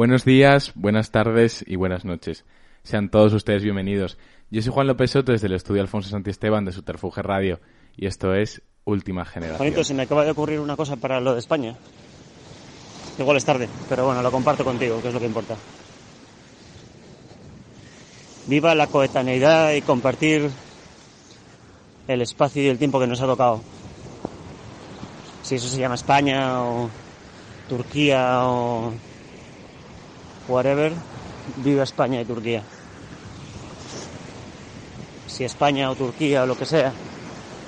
Buenos días, buenas tardes y buenas noches. Sean todos ustedes bienvenidos. Yo soy Juan López Soto desde el estudio Alfonso Santiesteban de Suterfuge Radio y esto es Última Generación. Juanito, se me acaba de ocurrir una cosa para lo de España. Igual es tarde, pero bueno, lo comparto contigo, que es lo que importa. Viva la coetaneidad y compartir el espacio y el tiempo que nos ha tocado. Si eso se llama España o Turquía o whatever, viva España y Turquía. Si España o Turquía o lo que sea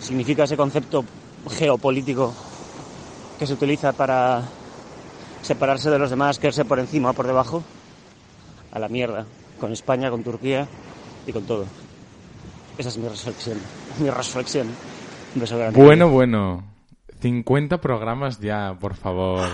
significa ese concepto geopolítico que se utiliza para separarse de los demás, quedarse por encima o por debajo, a la mierda, con España, con Turquía y con todo. Esa es mi reflexión. Mi reflexión. Bueno, bueno. 50 programas ya, por favor.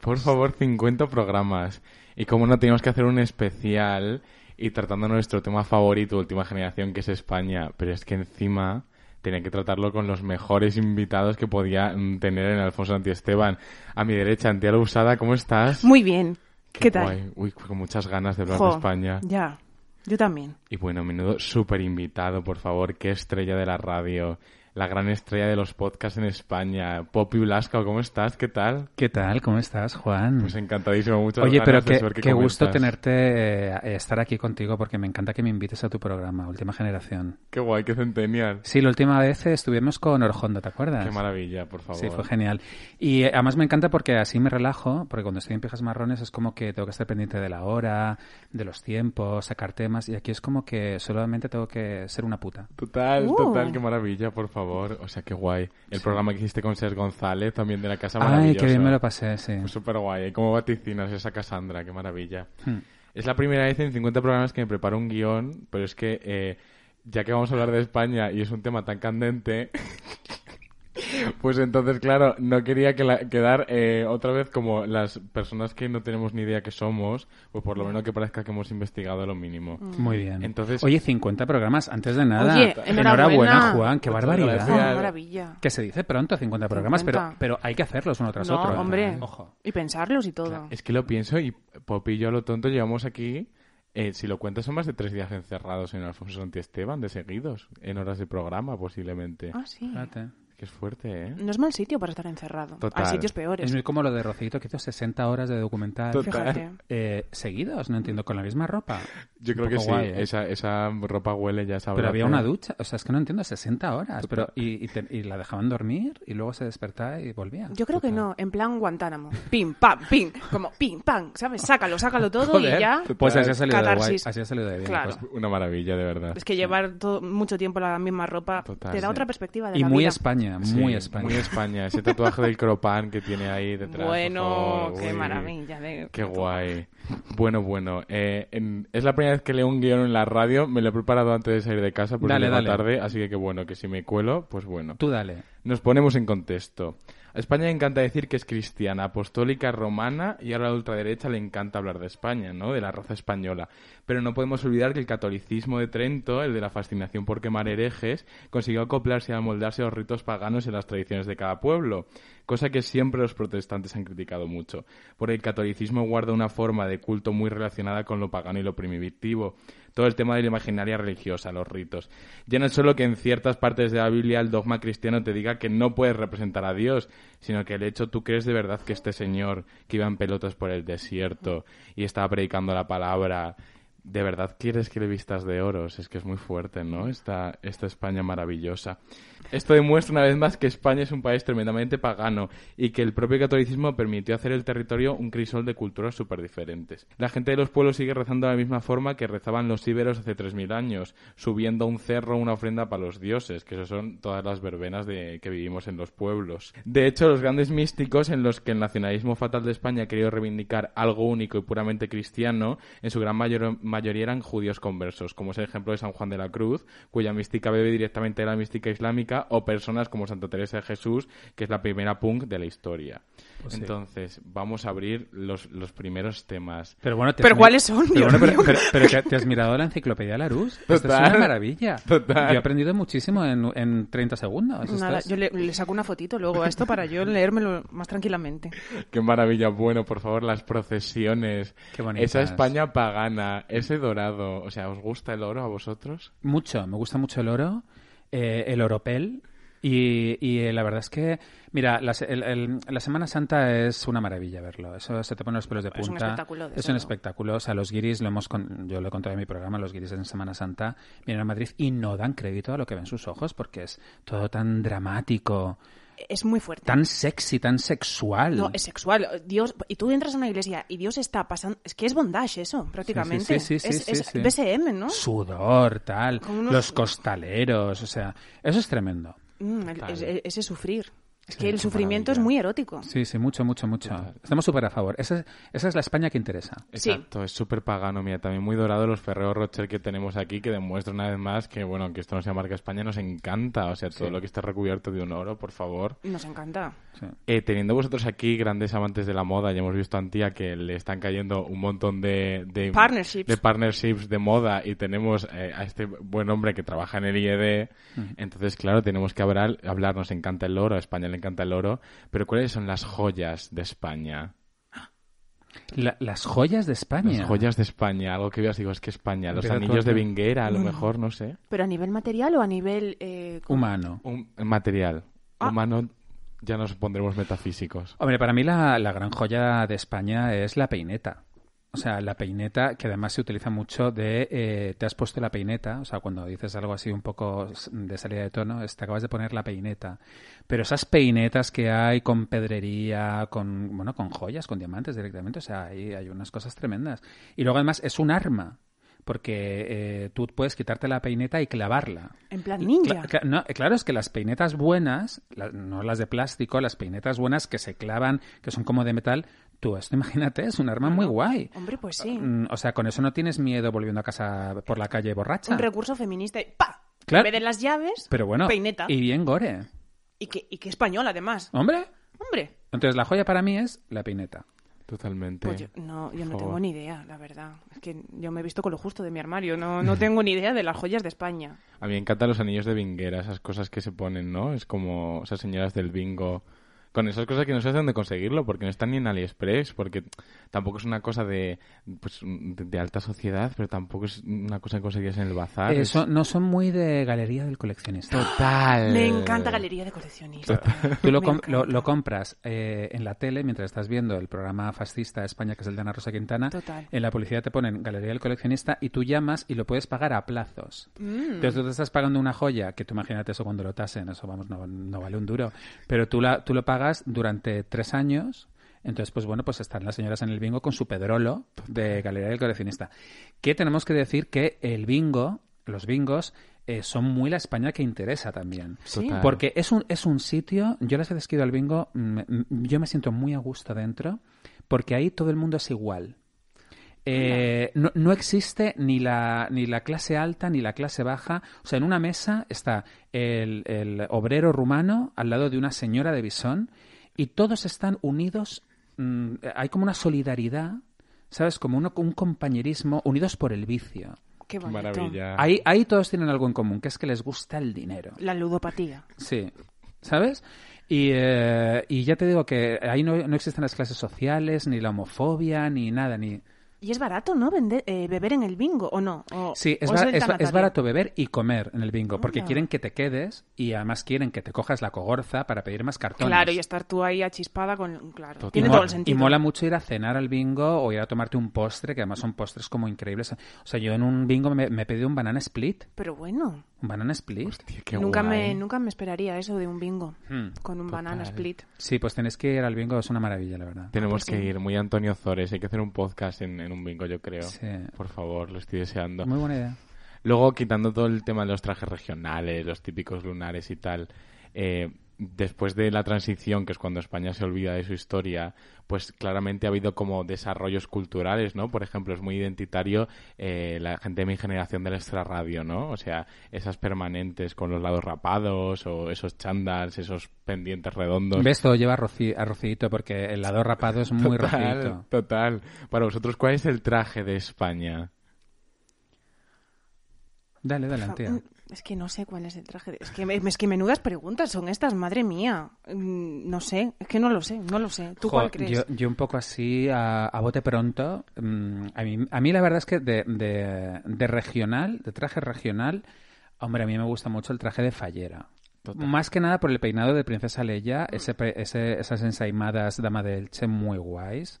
Por favor, 50 programas. Y como no, tenemos que hacer un especial y tratando nuestro tema favorito, última generación, que es España. Pero es que encima tenía que tratarlo con los mejores invitados que podía mm, tener en Alfonso Antiesteban. A mi derecha, Antiala Usada, ¿cómo estás? Muy bien. ¿Qué, tal? guay. Uy, con muchas ganas de hablar Jo, de España. Ya, yo también. Y bueno, menudo súper invitado, por favor. Qué estrella de la radio. La gran estrella de los podcasts en España. Poppy Blasco, ¿cómo estás? ¿Qué tal? ¿Qué tal? ¿Cómo estás, Juan? Pues encantadísimo. Muchas Oye, pero ganas qué, qué qué gusto tenerte, eh, estar aquí contigo porque me encanta que me invites a tu programa, Última Generación. Qué guay, qué centennial. Sí, la última vez estuvimos con Orjondo, ¿te acuerdas? Qué maravilla, por favor. Sí, fue genial. Y eh, además me encanta porque así me relajo, porque cuando estoy en Pijas Marrones es como que tengo que estar pendiente de la hora, de los tiempos, sacar temas, y aquí es como que solamente tengo que ser una puta. Total, Uh. total, qué maravilla, por favor. O sea, qué guay. El programa que hiciste con Ser González, también de la Casa Ay, Maravillosa. qué bien me lo pasé, sí. Fue súper guay. ¿Cómo vaticinas esa Cassandra? Qué maravilla. Hmm. Es la primera vez en 50 programas que me preparo un guion, pero es que eh, ya que vamos a hablar de España y es un tema tan candente, pues entonces, claro, no quería que la- quedar eh, otra vez como las personas que no tenemos ni idea que somos, pues por lo menos que parezca que hemos investigado lo mínimo. Muy bien. Entonces- Oye, 50 programas, antes de nada. Oye, enhorabuena. Juan, qué barbaridad. Oh, maravilla. Que se dice pronto, 50 programas, pero, 50. pero hay que hacerlos uno tras No, otro. hombre. Ojo. Y pensarlos y todo. Es que lo pienso y Poppy y yo a lo tonto llevamos aquí, eh, si lo cuentas son más de tres días encerrados en Alfonso Santiesteban, de seguidos, en horas de programa posiblemente. Ah, sí. Fíjate. Que es fuerte, ¿eh? No es mal sitio para estar encerrado. Total. Hay sitios peores. Es muy como lo de Rocito que hizo 60 horas de documental eh, seguidos, no entiendo, con la misma ropa. Yo creo que sí, guay, ¿eh? esa, esa ropa huele ya esa Pero había una ducha, o sea, es que no entiendo, 60 horas, pero y, y te- y la dejaban dormir y luego se despertaba y volvía. Yo creo que no, en plan Guantánamo. Pim, pam, pim. Como pim, pam. ¿Sabes? Sácalo, sácalo todo Joder, y ya. Pues así ha salido de guay, Catarsis. así ha salido de bien. Claro. pues. Una maravilla, de verdad. Es que llevar todo- mucho tiempo la misma ropa Total, te da sí. otra perspectiva de Y la muy vida. España, Sí, muy España. Muy España. Ese tatuaje del cropan que tiene ahí detrás. Bueno, qué Uy, maravilla. de- Qué guay. Bueno, bueno. eh, en- es la primera vez que leo un guion en la radio. Me lo he preparado antes de salir de casa porque Dale, tarde. Así que, que bueno, que si me cuelo, pues bueno. Tú dale. Nos ponemos en contexto. A España le encanta decir que es cristiana, apostólica, romana y ahora a la ultraderecha le encanta hablar de España, ¿no? De la raza española. Pero no podemos olvidar que el catolicismo de Trento, el de la fascinación por quemar herejes, consiguió acoplarse y amoldarse a los ritos paganos y a las tradiciones de cada pueblo, cosa que siempre los protestantes han criticado mucho. Porque el catolicismo guarda una forma de culto muy relacionada con lo pagano y lo primitivo. Todo el tema de la imaginaria religiosa, los ritos. Ya no es solo que en ciertas partes de la Biblia el dogma cristiano te diga que no puedes representar a Dios, sino que el hecho tú crees de verdad que este señor que iba en pelotas por el desierto y estaba predicando la palabra, ¿de verdad quieres que le vistas de oros? Es que es muy fuerte, ¿no? Esta, esta España maravillosa. Esto demuestra una vez más que España es un país tremendamente pagano y que el propio catolicismo permitió hacer el territorio un crisol de culturas súper diferentes. La gente de los pueblos sigue rezando de la misma forma que rezaban los íberos hace 3.000 años, subiendo a un cerro una ofrenda para los dioses, que eso son todas las verbenas de, que vivimos en los pueblos. De hecho, los grandes místicos en los que el nacionalismo fatal de España ha querido reivindicar algo único y puramente cristiano, en su gran mayor- mayoría eran judíos conversos, como es el ejemplo de San Juan de la Cruz, cuya mística bebe directamente de la mística islámica o personas como Santa Teresa de Jesús, que es la primera punk de la historia. Pues sí. Entonces, vamos a abrir los, los primeros temas. Pero bueno, te ¿Pero cuáles son? Pero, Dios bueno, pero, mío. pero- pero ¿te- ¿te has mirado la enciclopedia Larousse? Esto es una maravilla. Total. Yo he aprendido muchísimo en, en 30 segundos. Nada, yo le, le saco una fotito luego a esto para yo leérmelo más tranquilamente. Qué maravilla. Bueno, por favor, las procesiones. Qué bonitas. Esa España pagana, ese dorado. O sea, ¿os gusta el oro a vosotros? Mucho, me gusta mucho el oro, eh, el oropel. Y, y, eh, la verdad es que, mira, la, el- el- la Semana Santa es una maravilla verlo. Eso se te pone los pelos de punta. Es un espectáculo, Es un espectáculo. O sea, los guiris, lo hemos con- yo lo he contado en mi programa, los guiris en Semana Santa vienen a Madrid y no dan crédito a lo que ven sus ojos porque es todo tan dramático, Es muy fuerte. tan sexy, tan sexual. No, es sexual. Dios, y tú entras a una iglesia y Dios está pasando. Es que es bondage eso, prácticamente. sí, sí, sí, es, sí, es sí. BSM, ¿no? Sudor, tal, unos- los costaleros, o sea, eso es tremendo. Mm, el- ese sufrir. Es Sí, que el sufrimiento es muy erótico. Sí, sí, mucho, mucho, mucho. Estamos súper a favor. Esa, es- esa es la España que interesa. Sí. Exacto, es súper pagano. Mira, también muy dorado los Ferrero Rocher que tenemos aquí, que demuestra una vez más que, bueno, aunque esto no sea marca España, nos encanta. O sea, todo Sí. lo que está recubierto de un oro, por favor. Nos encanta. Sí. Eh, teniendo vosotros aquí grandes amantes de la moda, ya hemos visto a Antía que le están cayendo un montón de, de Partnerships. de partnerships de moda y tenemos eh, a este buen hombre que trabaja en el IED. Entonces, claro, tenemos que hablar, hablar, nos encanta el oro, a España le encanta el oro, pero ¿cuáles son las joyas de España? La- las joyas de España. Las joyas de España, algo que veas, digo, es que España, los anillos de vinguera, a lo mejor, no sé. ¿Pero a nivel material o a nivel... eh, Humano. Un material Ah. humano, ya nos pondremos metafísicos. Hombre, para mí la, la gran joya de España es la peineta. O sea, la peineta, que además se utiliza mucho de eh, te has puesto la peineta, o sea, cuando dices algo así un poco de salida de tono, es te acabas de poner la peineta. Pero esas peinetas que hay con pedrería, con, bueno, con joyas, con diamantes directamente, o sea, hay, hay unas cosas tremendas. Y luego además es un arma, porque eh, tú puedes quitarte la peineta y clavarla. En plan ninja. Cla- no, eh, claro, es que las peinetas buenas, la- no las de plástico, las peinetas buenas que se clavan, que son como de metal, tú esto imagínate, es un arma muy guay. Hombre, pues sí. Mm, O sea, con eso no tienes miedo volviendo a casa por la calle borracha. Un recurso feminista y ¡pa! Claro. En vez de las llaves, Pero bueno, peineta. y bien gore. Y que, y que español, además. Hombre, Hombre, entonces la joya para mí es la peineta. Totalmente. pues yo no, yo no tengo ni idea, la verdad. Es que yo me he visto con lo justo de mi armario. No, no tengo ni idea de las joyas de España. A mí me encantan los anillos de vinguera, esas cosas que se ponen, ¿no? Es como esas señoras del bingo. Con esas cosas que no sé dónde conseguirlo, porque no están ni en AliExpress, porque tampoco es una cosa de, pues, de, de alta sociedad, pero tampoco es una cosa que conseguías en el bazar. no son muy de galería del coleccionista. Total. Me encanta Galería de Coleccionistas. Tú lo, com- lo, lo compras eh, en la tele mientras estás viendo el programa fascista de España, que es el de Ana Rosa Quintana. Total. En la publicidad te ponen Galería del Coleccionista y tú llamas y lo puedes pagar a plazos. Mm. Entonces tú te estás pagando una joya, que tú imagínate eso cuando lo tasen, eso vamos, no, no vale un duro. Pero tú, la, tú lo pagas durante tres años. Entonces, pues bueno, pues están las señoras en el bingo con su pedrolo de Galería del Coleccionista. Que tenemos que decir que el bingo, los bingos, eh, son muy la España que interesa también. Total. Porque es un, es un sitio, yo las veces que he ido al bingo, yo me siento muy a gusto dentro, porque ahí todo el mundo es igual. Eh, no, no existe ni la, ni la clase alta ni la clase baja. O sea, en una mesa está el, el obrero rumano al lado de una señora de bisón y todos están unidos. mm, hay como una solidaridad, ¿sabes? Como uno- un compañerismo, unidos por el vicio. Qué Qué bonito. maravilla. Ahí, ahí todos tienen algo en común, que es que les gusta el dinero. La ludopatía. Sí, ¿sabes? Y, eh, y ya te digo que ahí no, no existen las clases sociales, ni la homofobia, ni nada, ni... Y es barato, ¿no? Vender, eh, beber en el bingo, ¿o no? O- Sí, es, o es es barato beber y comer en el bingo, porque Anda. quieren que te quedes y además quieren que te cojas la cogorza para pedir más cartones. Claro, y estar tú ahí achispada con... Claro, tiene todo el sentido. y mola mucho ir a cenar al bingo o ir a tomarte un postre, que además son postres como increíbles. O sea, yo en un bingo me, me he pedido un banana split. Pero bueno, ¿Un banana split? Hostia, qué nunca guay. me, nunca me esperaría eso de un bingo. Hmm. Con un Total. banana split. Sí, pues tenéis que ir al bingo, es una maravilla, la verdad. Tenemos que sí. ir, muy Antonio Zores. Hay que hacer un podcast en, en un bingo, yo creo. Sí. Por favor, lo estoy deseando. Muy buena idea. Luego, quitando todo el tema de los trajes regionales, los típicos lunares y tal, eh, después de la transición, que es cuando España se olvida de su historia, pues claramente ha habido como desarrollos culturales, ¿no? Por ejemplo, es muy identitario eh, la gente de mi generación del extrarradio, ¿no? O sea, esas permanentes con los lados rapados o esos chandals, esos pendientes redondos. ¿Ves? Todo lleva a, roci a Rocito porque el lado rapado es muy total. Total. Para vosotros, ¿cuál es el traje de España? Dale, dale, tía. Es que no sé cuál es el traje. De... Es, que, es que menudas preguntas son estas, madre mía. Mm, No sé, es que no lo sé, no lo sé. ¿Tú Jo, cuál crees? Yo, yo un poco así, a, a bote pronto. mm, a, mí, a mí la verdad es que de, de, de regional, de traje regional, hombre, a mí me gusta mucho el traje de fallera. Más que nada por el peinado de Princesa Leia, ese, pe- ese- esas ensaimadas Dama de Elche muy guays.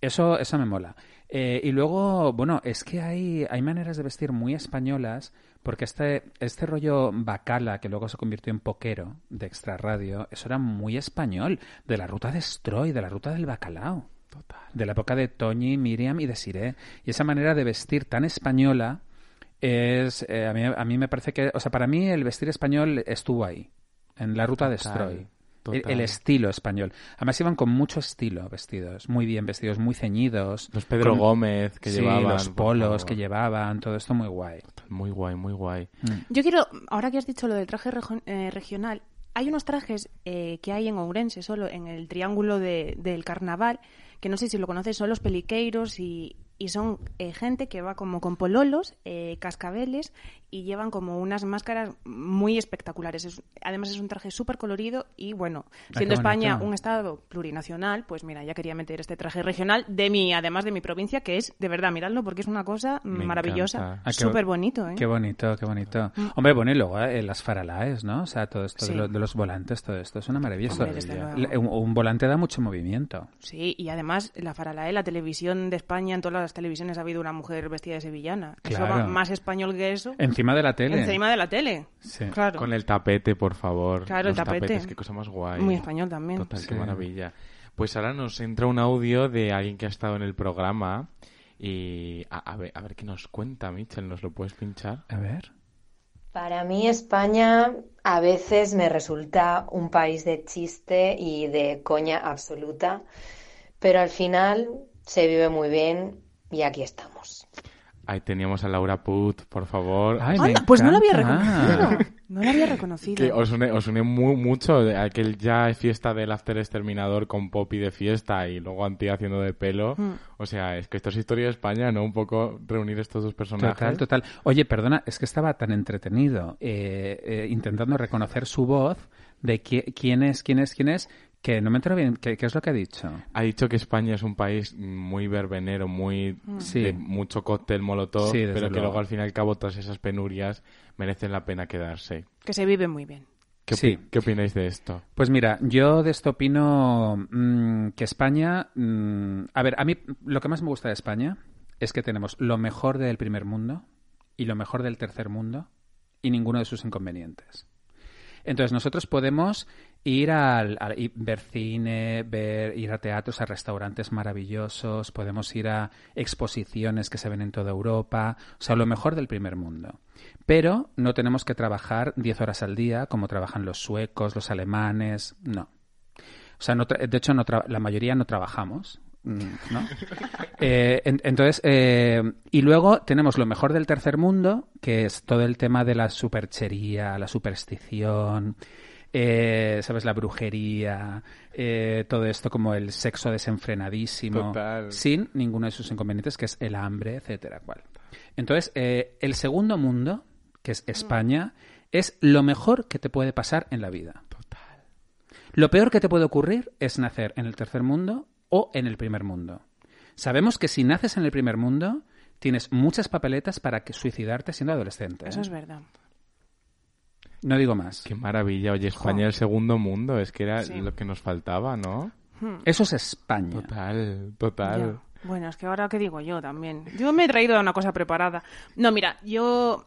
Eso, eso me mola. Eh, y luego, bueno, es que hay, hay maneras de vestir muy españolas, porque este, este rollo bacala, que luego se convirtió en poquero de extra radio, eso era muy español, de la ruta de Stroy, de la ruta del bacalao. De la época de Toñi, Miriam y de Siré. Y esa manera de vestir tan española es. eh, a, mí, a mí me parece que. O sea, para mí el vestir español estuvo ahí, en la ruta de Total, Stroy. El, total. el estilo español. Además iban con mucho estilo vestidos, muy bien vestidos, muy ceñidos. Los Pedro con- Gómez que sí, llevaban. los polos que llevaban, todo esto muy guay. Muy guay, muy guay. Yo quiero, ahora que has dicho lo del traje eh, regional, hay unos trajes eh, que hay en Ourense, solo en el triángulo de- del carnaval, que no sé si lo conoces, son los peliqueiros y, y son eh, gente que va como con pololos, eh, cascabeles y llevan como unas máscaras muy espectaculares. Es- además es un traje súper colorido y bueno, qué siendo España bonito. un estado plurinacional, pues mira, ya quería meter este traje regional de mi, además de mi provincia, que es, de verdad, miradlo porque es una cosa Me maravillosa. Ah, súper bonito, ¿eh? Qué bonito, qué bonito. Hombre, bueno, y luego eh, las faralaes, ¿no? O sea, todo esto de, los volantes, todo esto es una maravilla. Hombre, un, un volante da mucho movimiento. Sí, y además la Faralae, la televisión de España, en todas las televisiones ha habido una mujer vestida de sevillana. Eso Claro. va más español que eso. Encima de la tele. Encima de la tele. Sí. Claro. Con el tapete, por favor. Claro, el Los tapete. tapetes, qué cosa más guay. Muy español también. Total, Sí. qué maravilla. Pues ahora nos entra un audio de alguien que ha estado en el programa y a, a ver, a ver qué nos cuenta, Michel, ¿nos lo puedes pinchar? A ver. Para mí España a veces me resulta un país de chiste y de coña absoluta, pero al final se vive muy bien y aquí estamos. Ahí teníamos a Laura Put, por favor. Ay, me Anda, pues no lo había reconocido. No lo había reconocido. Que os une, os une mu- mucho aquel ya fiesta del After Exterminador con Poppy de fiesta y luego Anti haciendo de pelo. Mm. O sea, es que esto es historia de España, ¿no? Un poco reunir estos dos personajes. Total, total. Oye, perdona, es que estaba tan entretenido eh, eh, intentando reconocer su voz de qui- quién es, quién es, quién es, que no me entero bien. ¿Qué, qué es lo que ha dicho? Ha dicho que España es un país muy verbenero, muy Sí. de mucho cóctel molotov, Sí, pero que luego. luego al fin y al cabo todas esas penurias merecen la pena quedarse. Que se vive muy bien. ¿Qué, Sí. ¿Qué opináis de esto? Pues mira, yo de esto opino mm, que España... mm, a ver, a mí lo que más me gusta de España es que tenemos lo mejor del primer mundo y lo mejor del tercer mundo y ninguno de sus inconvenientes. Entonces nosotros podemos ir al, ver cine, ver, ir a teatros, a restaurantes maravillosos, podemos ir a exposiciones que se ven en toda Europa, o sea, lo mejor del primer mundo. Pero no tenemos que trabajar 10 horas al día como trabajan los suecos, los alemanes, no. O sea, no tra- de hecho, no tra- la mayoría no trabajamos. mm, ¿no? Eh, en- entonces, eh, y luego tenemos lo mejor del tercer mundo, que es todo el tema de la superchería, la superstición, eh, ¿sabes? La brujería, eh, todo esto como el sexo desenfrenadísimo, Total. sin ninguno de sus inconvenientes, que es el hambre, etcétera, cual. Entonces, eh, el segundo mundo, que es España, es lo mejor que te puede pasar en la vida. Lo peor que te puede ocurrir es nacer en el tercer mundo o en el primer mundo. Sabemos que si naces en el primer mundo, tienes muchas papeletas para que suicidarte siendo adolescente. ¿eh? Eso es verdad. No digo más. Qué maravilla. Oye, España el segundo mundo. Es que era Sí. lo que nos faltaba, ¿no? Eso es España. Total, total. Ya. Bueno, es que ahora qué digo yo también. Yo me he traído una cosa preparada. No, mira, yo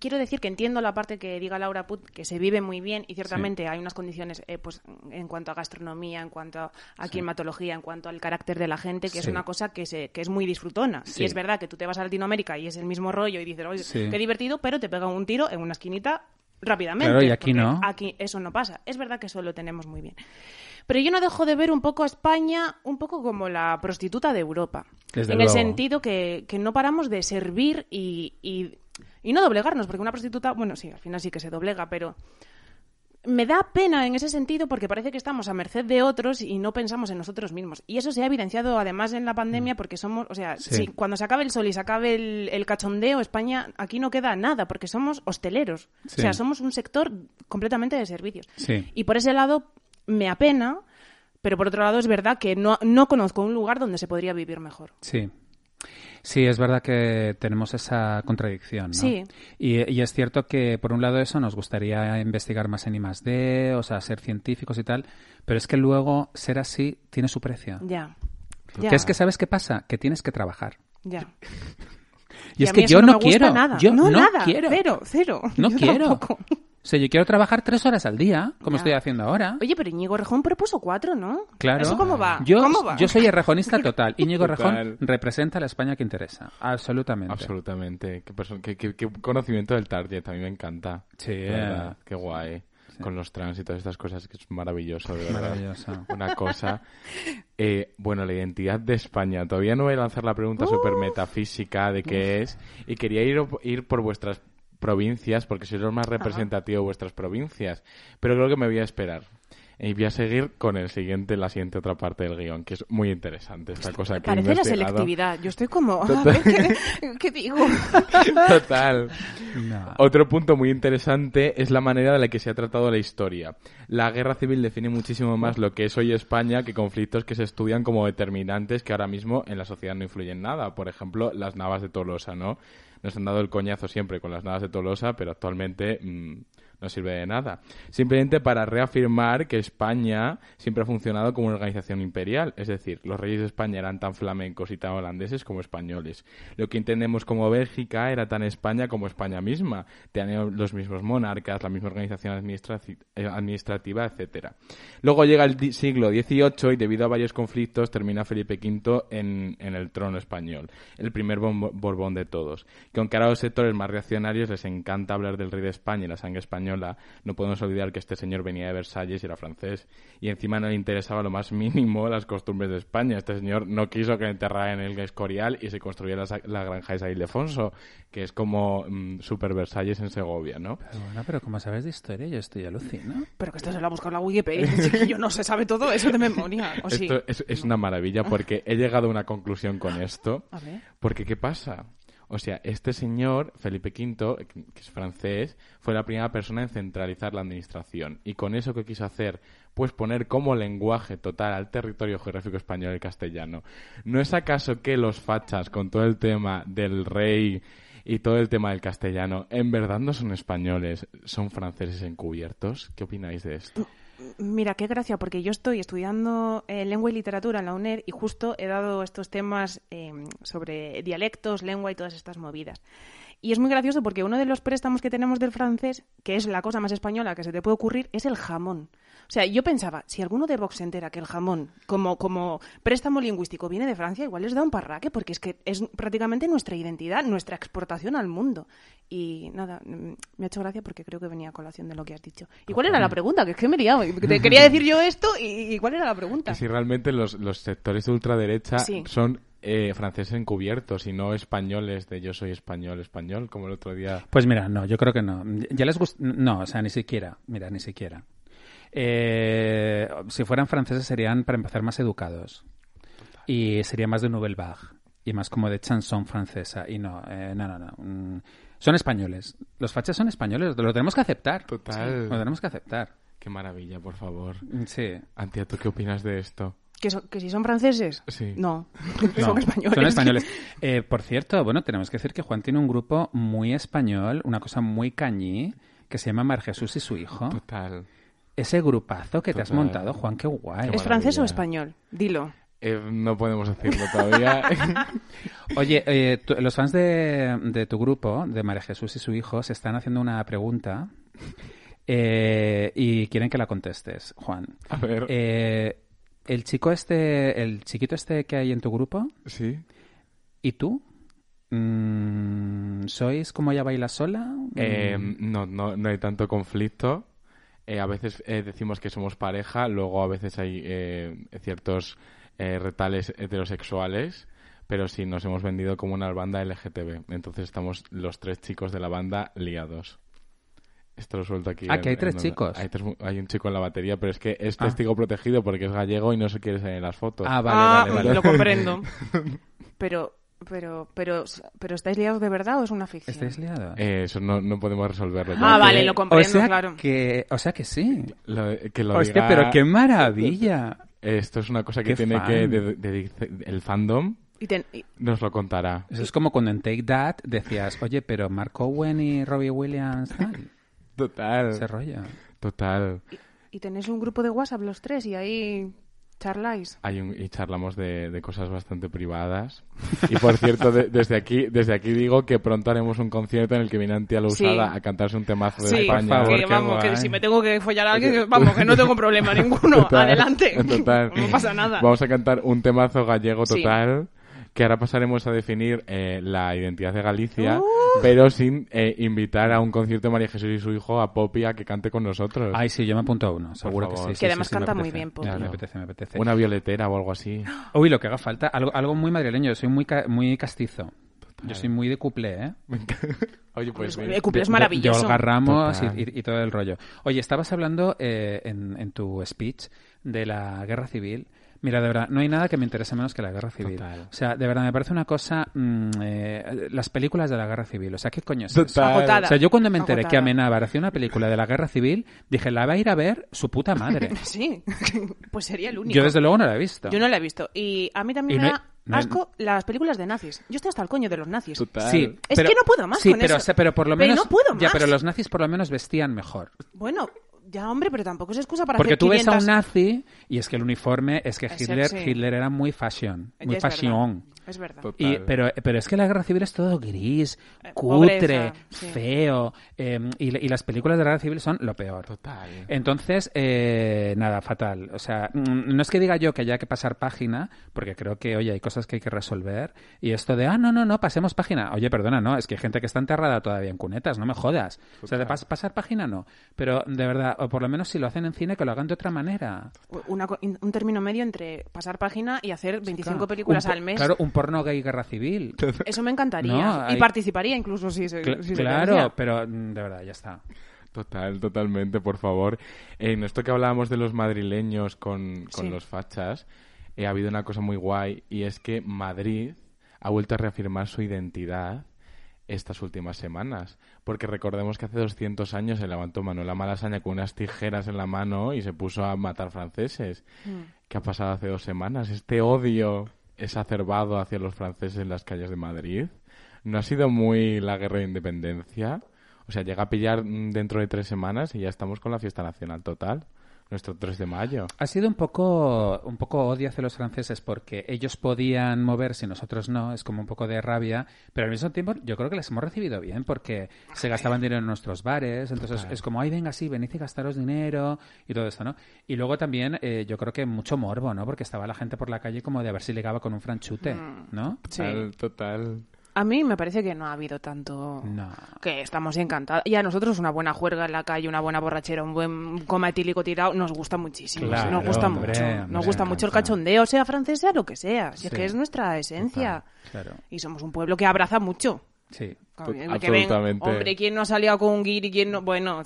quiero decir que entiendo la parte que diga Laura Put, que se vive muy bien y ciertamente hay unas condiciones eh, pues en cuanto a gastronomía, en cuanto a, climatología, en cuanto al carácter de la gente, que es una cosa que, se, que es muy disfrutona. Sí. Y es verdad que tú te vas a Latinoamérica y es el mismo rollo y dices, oye, Sí. qué divertido, pero te pega un tiro en una esquinita rápidamente. Claro, y aquí no. Aquí eso no pasa. Es verdad que eso lo tenemos muy bien. Pero yo no dejo de ver un poco a España un poco como la prostituta de Europa. Desde en el sentido que, que no paramos de servir y, y, y no doblegarnos, porque una prostituta, bueno, sí, al final sí que se doblega, pero me da pena en ese sentido porque parece que estamos a merced de otros y no pensamos en nosotros mismos. Y eso se ha evidenciado además en la pandemia porque somos, o sea, Sí. si cuando se acabe el sol y se acabe el, el cachondeo, España aquí no queda nada porque somos hosteleros. Sí. O sea, somos un sector completamente de servicios. Sí. Y por ese lado me apena, pero por otro lado es verdad que no, no conozco un lugar donde se podría vivir mejor. Sí. Sí, es verdad que tenemos esa contradicción, ¿no? Sí. Y, y es cierto que, por un lado, eso nos gustaría investigar más en I más D, o sea, ser científicos y tal, pero es que luego ser así tiene su precio. Ya. Ya. Que es que, ¿sabes qué pasa? Que tienes que trabajar. ya. Y, es que yo no no, quiero. nada. Yo no, no, nada. quiero. Cero, cero. No Yo quiero. tampoco. O sea, yo quiero trabajar tres horas al día, como Ya. estoy haciendo ahora. Oye, pero Íñigo Rejón propuso cuatro, ¿no? Claro. ¿Eso cómo va? Yo, ¿Cómo va? yo soy errejonista total. Íñigo. Rejón representa a la España que interesa. Absolutamente. Absolutamente. Qué, qué- qué- qué conocimiento del target, a mí me encanta. Sí, verdad, Qué guay. Con los trans y todas estas cosas, que es maravilloso, de verdad. Maravilloso. Una cosa. Eh, bueno, la identidad de España. Todavía no voy a lanzar la pregunta Uf. súper metafísica de qué es. Y quería ir, ir por vuestras provincias, porque sois los más representativos de vuestras provincias. Pero creo que me voy a esperar. Y voy a seguir con el siguiente, la siguiente otra parte del guion, que es muy interesante esta cosa que he Parece la selectividad. Yo estoy como... a ver, ¿qué, qué digo? Total. No. Otro punto muy interesante es la manera en la que se ha tratado la historia. La guerra civil define muchísimo más lo que es hoy España que conflictos que se estudian como determinantes que ahora mismo en la sociedad no influyen nada. Por ejemplo, las navas de Tolosa, ¿no? Nos han dado el coñazo siempre con las navas de Tolosa, pero actualmente mm, no sirve de nada. Simplemente para reafirmar que España siempre ha funcionado como una organización imperial, es decir, los reyes de España eran tan flamencos y tan holandeses como españoles. Lo que entendemos como Bélgica era tan España como España misma. Tenían los mismos monarcas, la misma organización eh, administrativa, etcétera. Luego llega el siglo XVIII y debido a varios conflictos termina Felipe V en, en el trono español, el primer Borbón de todos. Que aunque a los sectores más reaccionarios les encanta hablar del rey de España y la sangre española, no podemos olvidar que este señor venía de Versalles y era francés. Y encima no le interesaba lo más mínimo las costumbres de España. Este señor no quiso que le enterraran en el Escorial y se construyera la, la granja de San Ildefonso, que es como mm, Super Versalles en Segovia, ¿no? Pero bueno, pero como sabes de historia, yo estoy alucino. Pero que esto se lo ha buscado la Wikipedia. Yo no se sabe todo eso de memoria. ¿O sí? Esto es, es una maravilla porque he llegado a una conclusión con esto. A ver. Porque, ¿qué pasa? O sea, este señor, Felipe V, que es francés, fue la primera persona en centralizar la administración. Y con eso que quiso hacer, pues poner como lenguaje total al territorio geográfico español el castellano. ¿No es acaso que los fachas, con todo el tema del rey y todo el tema del castellano, en verdad no son españoles, son franceses encubiertos? ¿Qué opináis de esto? Mira, qué gracia, porque yo estoy estudiando eh, lengua y literatura en la UNED y justo he dado estos temas eh, sobre dialectos, lengua y todas estas movidas. Y es muy gracioso porque uno de los préstamos que tenemos del francés, que es la cosa más española que se te puede ocurrir, es el jamón. O sea, yo pensaba, si alguno de Vox se entera que el jamón, como, como préstamo lingüístico, viene de Francia, igual les da un parraque, porque es que es prácticamente nuestra identidad, nuestra exportación al mundo. Y nada, mm, me ha hecho gracia porque creo que venía a colación de lo que has dicho. ¿Y cuál era la pregunta? Que es que me he liado. Te quería decir yo esto y, y ¿cuál era la pregunta? Que si realmente los, los sectores de ultraderecha Sí. son eh, franceses encubiertos y no españoles de yo soy español, español, como el otro día. Pues mira, no, yo creo que no. Ya les gusta. No, o sea, ni siquiera. Mira, ni siquiera. Eh, si fueran franceses serían, para empezar, más educados. Y sería más de Nouvelle Vague. Y más como de chanson francesa. Y no, eh, no, no, no. Mm, Son españoles. Los fachas son españoles. Lo tenemos que aceptar. Total. Lo tenemos que aceptar. Qué maravilla, por favor. Sí. Antia, ¿tú qué opinas de esto? ¿Que, so- que si son franceses? Sí. No, No, son españoles. Son españoles. Eh, por cierto, bueno, tenemos que decir que Juan tiene un grupo muy español, una cosa muy cañí, que se llama Mar Jesús y su hijo. Total. Ese grupazo que te has montado, Juan, qué guay. ¿Es francés o español? Dilo. Eh, no podemos decirlo todavía. Oye, eh, tú- los fans de, de tu grupo, de María Jesús y su hijo, se están haciendo una pregunta eh, y quieren que la contestes, Juan. A ver. El chico este, el chiquito este que hay en tu grupo, sí. ¿y tú? Mm, ¿Sois como ella baila sola? Eh, Mm, no, no, no hay tanto conflicto. Eh, a veces eh, decimos que somos pareja, luego a veces hay eh, ciertos eh, retales heterosexuales, pero sí nos hemos vendido como una banda LGTB. Entonces estamos los tres chicos de la banda liados. Esto lo suelto aquí. Ah, que hay tres chicos. Hay, tres hay un chico en la batería, pero es que es Ah. testigo protegido porque es gallego y no se quiere salir en las fotos. Ah, vale, ah, vale, vale. lo comprendo. Pero, pero, pero, pero, ¿estáis liados de verdad o es una ficción? ¿Estáis liados? Eh, eso no, no podemos resolverlo. Ah, vale, Que lo comprendo, o sea claro. Que, o sea que sí. lo- que lo Hostia, diga- pero qué maravilla. Esto es una cosa que Qué tiene fan. que... de- de- de- el fandom Y ten- y- nos lo contará. Eso es como cuando en Take That decías, oye, pero Mark Owen y Robbie Williams, tal, Total. ese rollo. Total. y tenéis un grupo de WhatsApp los tres y ahí charláis. Hay un- y charlamos de, de cosas bastante privadas. Y por cierto, de- desde aquí desde aquí digo que pronto haremos un concierto en el que viene Antía la Sí. Usada a cantarse un temazo de Sí, España. por favor, que vamos, que si me tengo que follar a alguien, que- vamos, que no tengo problema ninguno. Total, Adelante. total. No pasa nada. Vamos a cantar un temazo gallego Sí. total. Que ahora pasaremos a definir eh, la identidad de Galicia, Uh. Pero sin eh, invitar a un concierto de María Jesús y su hijo a Poppy a que cante con nosotros. Ay, sí, yo me apunto a uno, seguro que sí. sí, Que sí, además sí, canta muy apetece. bien, Poppy. Ya, me apetece, me apetece. Una violetera o algo así. Uy, lo que haga falta, algo, algo muy madrileño, yo soy muy, ca- muy castizo. Yo soy muy de cuplé, ¿eh? Oye, pues El mira, cumple es De- maravilloso. De Olga Ramos y, Total. y- y todo el rollo. Oye, estabas hablando eh, en, en tu speech de la guerra civil. Mira, de verdad, no hay nada que me interese menos que la guerra civil. Total. O sea, de verdad, me parece una cosa... mm, eh, las películas de la guerra civil. O sea, ¿qué coño es eso? Total. Agotada. O sea, yo cuando me enteré que Agotada. Amenábar hacía una película de la guerra civil, dije, la va a ir a ver su puta madre. Sí, pues sería el único. Yo desde luego no la he visto. Yo no la he visto. Y a mí también Y me no hay- da no hay- asco las películas de nazis. Yo estoy hasta el coño de los nazis. Total. Sí, Es pero- que no puedo más sí, con pero, eso. o sea, pero por lo Pero menos... no puedo Ya, más. pero los nazis por lo menos vestían mejor. Bueno, ya hombre, pero tampoco es excusa para Porque hacer tú ves a 500... un nazi y es que el uniforme es que Es Hitler. Hitler era muy fashion, muy fashion. Es verdad. Y, pero, pero es que la guerra civil es todo gris, Eh, cutre, pobreza, sí. feo. eh, y, y las películas de la guerra civil son lo peor. Total. Entonces, eh, nada, fatal. O sea, mm, no es que diga yo que haya que pasar página, porque creo que, oye, hay cosas que hay que resolver. Y esto de, ah, no, no, no, pasemos página. Oye, perdona, no, es que hay gente que está enterrada todavía en cunetas, no me jodas. O sea, de pas- pasar página no. Pero, de verdad, o por lo menos si lo hacen en cine, que lo hagan de otra manera. Una co- un término medio entre pasar página y hacer 25 Claro, películas un al mes. Claro, un porno gay guerra civil. Eso me encantaría. No, hay- Y participaría incluso si se, Cl- si claro, pero mm, de verdad, ya está. Total, totalmente, por favor. En esto que hablábamos de los madrileños con, con Sí. los fachas, eh, ha habido una cosa muy guay y es que Madrid ha vuelto a reafirmar su identidad estas últimas semanas. Porque recordemos que hace 200 años se levantó Manuela Malasaña con unas tijeras en la mano y se puso a matar franceses. Mm. ¿Qué ha pasado hace dos semanas? Este odio exacerbado hacia los franceses en las calles de Madrid. ¿No ha sido muy la guerra de independencia? O sea, llega a pillar mm, dentro de tres semanas y ya estamos con la fiesta nacional total. Nuestro 3 de mayo. Ha sido un poco, un poco odio hacia los franceses porque ellos podían moverse y nosotros no, es como un poco de rabia, pero al mismo tiempo yo creo que les hemos recibido bien porque se gastaban dinero en nuestros bares, entonces es como, ay, venga, sí, venid y gastaros dinero y todo esto, ¿no? Y luego también eh, yo creo que mucho morbo, ¿no? Porque estaba la gente por la calle como de a ver si ligaba con un franchute, ¿no? Sí. Total, total. A mí me parece que no ha habido tanto... No. Que estamos encantados. Y a nosotros una buena juerga en la calle, una buena borrachera, un buen coma etílico tirado, nos gusta muchísimo. Claro, nos gusta hombre, mucho. hombre, nos gusta mucho el cachondeo, sea francés, sea lo que sea. Si es Sí. que es nuestra esencia. Claro, Y somos un pueblo que abraza mucho. sí. Ven, absolutamente. hombre, ¿quién no ha salido con un guiri? ¿Quién no? Bueno,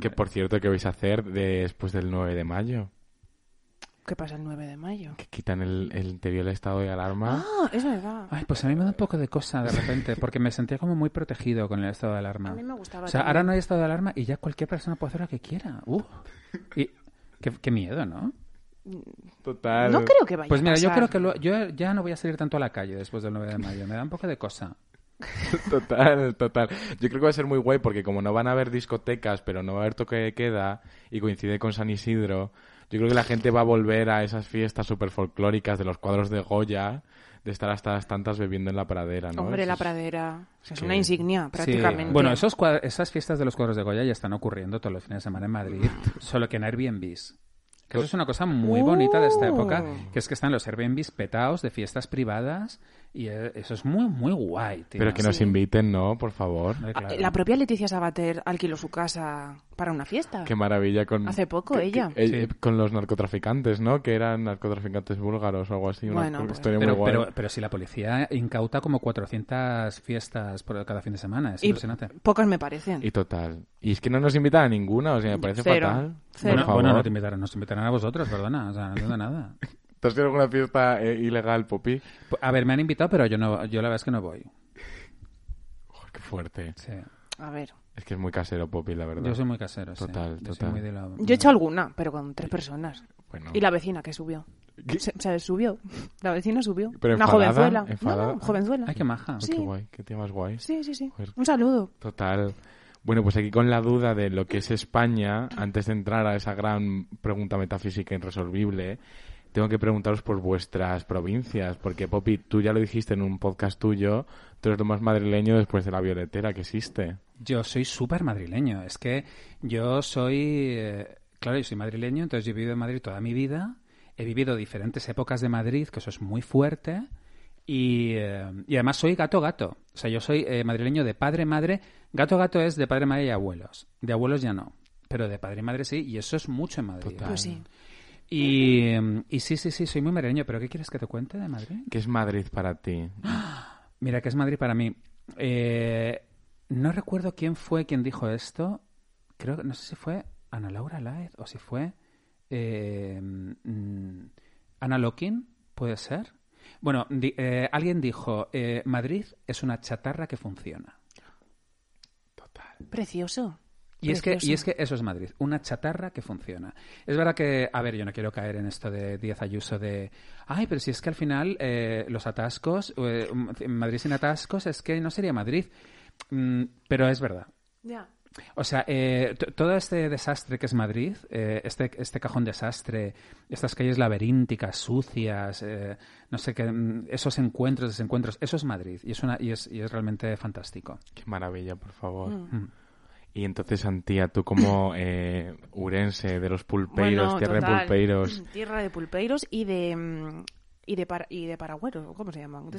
Que por cierto, ¿qué vais a hacer después del 9 de mayo? ¿Qué pasa el 9 de mayo? Que quitan el, el te el estado de alarma. Ah, es verdad. Ay, pues a mí me da un poco de cosa de repente, porque me sentía como muy protegido con el estado de alarma. A mí me gustaba O sea, también. ahora no hay estado de alarma y ya cualquier persona puede hacer lo que quiera. Uh. Y qué, qué miedo, ¿no? Total. No creo que vaya Pues mira, a yo creo que lo- yo ya no voy a salir tanto a la calle después del 9 de mayo. Me da un poco de cosa. Total, total. Yo creo que va a ser muy guay porque como no van a haber discotecas, pero no va a haber toque de queda y coincide con San Isidro, yo creo que la gente va a volver a esas fiestas súper folclóricas de los cuadros de Goya, de estar hasta las tantas bebiendo en la pradera, ¿no? Hombre, Eso la es- pradera. Es que- una insignia, Sí. prácticamente. Bueno, esos cuad- esas fiestas de los cuadros de Goya ya están ocurriendo todos los fines de semana en Madrid, solo que en Airbnbs. Que eso es una cosa muy bonita de esta época, que es que están los Airbnbs petados de fiestas privadas Y eh, eso es muy, muy guay, tío. Pero que nos Sí. inviten, ¿no? Por favor. Eh, claro. La propia Leticia Sabater alquiló su casa para una fiesta. Qué maravilla con... Hace poco, que- ella. que- eh, Sí. Con los narcotraficantes, ¿no? Que eran narcotraficantes búlgaros o algo así. Bueno, historia Pero, muy guay. pero, pero si la policía incauta como 400 fiestas por cada fin de semana, es Y impresionante. pocas me parecen. Y total. Y es que no nos invitan a ninguna, o sea, me parece Cero. fatal. Cero. Bueno, Por bueno, favor. no te invitarán, nos invitarán a vosotros, perdona, o sea, no entiendo nada. ¿Te has ido a alguna fiesta eh, ilegal, Popi? A ver, me han invitado, pero yo no, yo la verdad es que no voy. Qué fuerte. Sí. A ver. Es que es muy casero, Popi, la verdad. Yo soy muy casero, sí. Total, Yo soy total. muy de la- Yo he hecho alguna, pero con tres personas. Bueno. Y la vecina que subió. Se, se subió. La vecina subió. Pero Una enfadada, jovenzuela. enfadada. No, no, jovenzuela. Ay, qué maja. Sí. Qué guay, qué tía más guay. Sí, sí, sí. Joder. Un saludo. Total. Bueno, pues aquí con la duda de lo que es España, antes de entrar a esa gran pregunta metafísica irresolvible, tengo que preguntaros por vuestras provincias, porque Popi, tú ya lo dijiste en un podcast tuyo, tú eres lo más madrileño después de la violetera que existe. Yo soy súper madrileño. Es que yo soy... eh, claro, yo soy madrileño, entonces yo he vivido en Madrid toda mi vida. He vivido diferentes épocas de Madrid, que eso es muy fuerte. Y, eh, y además soy gato-gato. O sea, yo soy eh, madrileño de padre-madre. Gato-gato es de padre, madre y abuelos. De abuelos ya no. Pero de padre y madre sí, y eso es mucho en Madrid. Total. Pues sí. Y, eh, y sí, sí, sí, soy muy madrileño. ¿Pero qué quieres que te cuente de Madrid? ¿Qué es Madrid para ti? Mira, que es Madrid para mí. Eh, no recuerdo quién fue quien dijo esto. Creo que no sé si fue Ana Laura Laez o si fue eh, Ana Lokin, puede ser. Bueno, di- eh, alguien dijo, eh, Madrid es una chatarra que funciona. Precioso. Y es, que, y es que eso es Madrid, una chatarra que funciona. Es verdad que, a ver, yo no quiero caer en esto de Díaz Ayuso de, ay, pero si es que al final eh, los atascos, eh, Madrid sin atascos, es que no sería Madrid. Mm, pero es verdad. Ya. O sea, eh, todo este desastre que es Madrid, eh, este, este cajón desastre, estas calles laberínticas, sucias, eh, no sé qué, mm, esos encuentros, desencuentros, eso es Madrid y es, una, y es, y es realmente fantástico. Qué maravilla, por favor. Mm. Y entonces, Antía, tú como eh, urense de los pulpeiros, Bueno, tierra de pulpeiros, Tierra de pulpeiros y de mm, y de par- y de paragüeros, ¿o ¿cómo se llaman? De.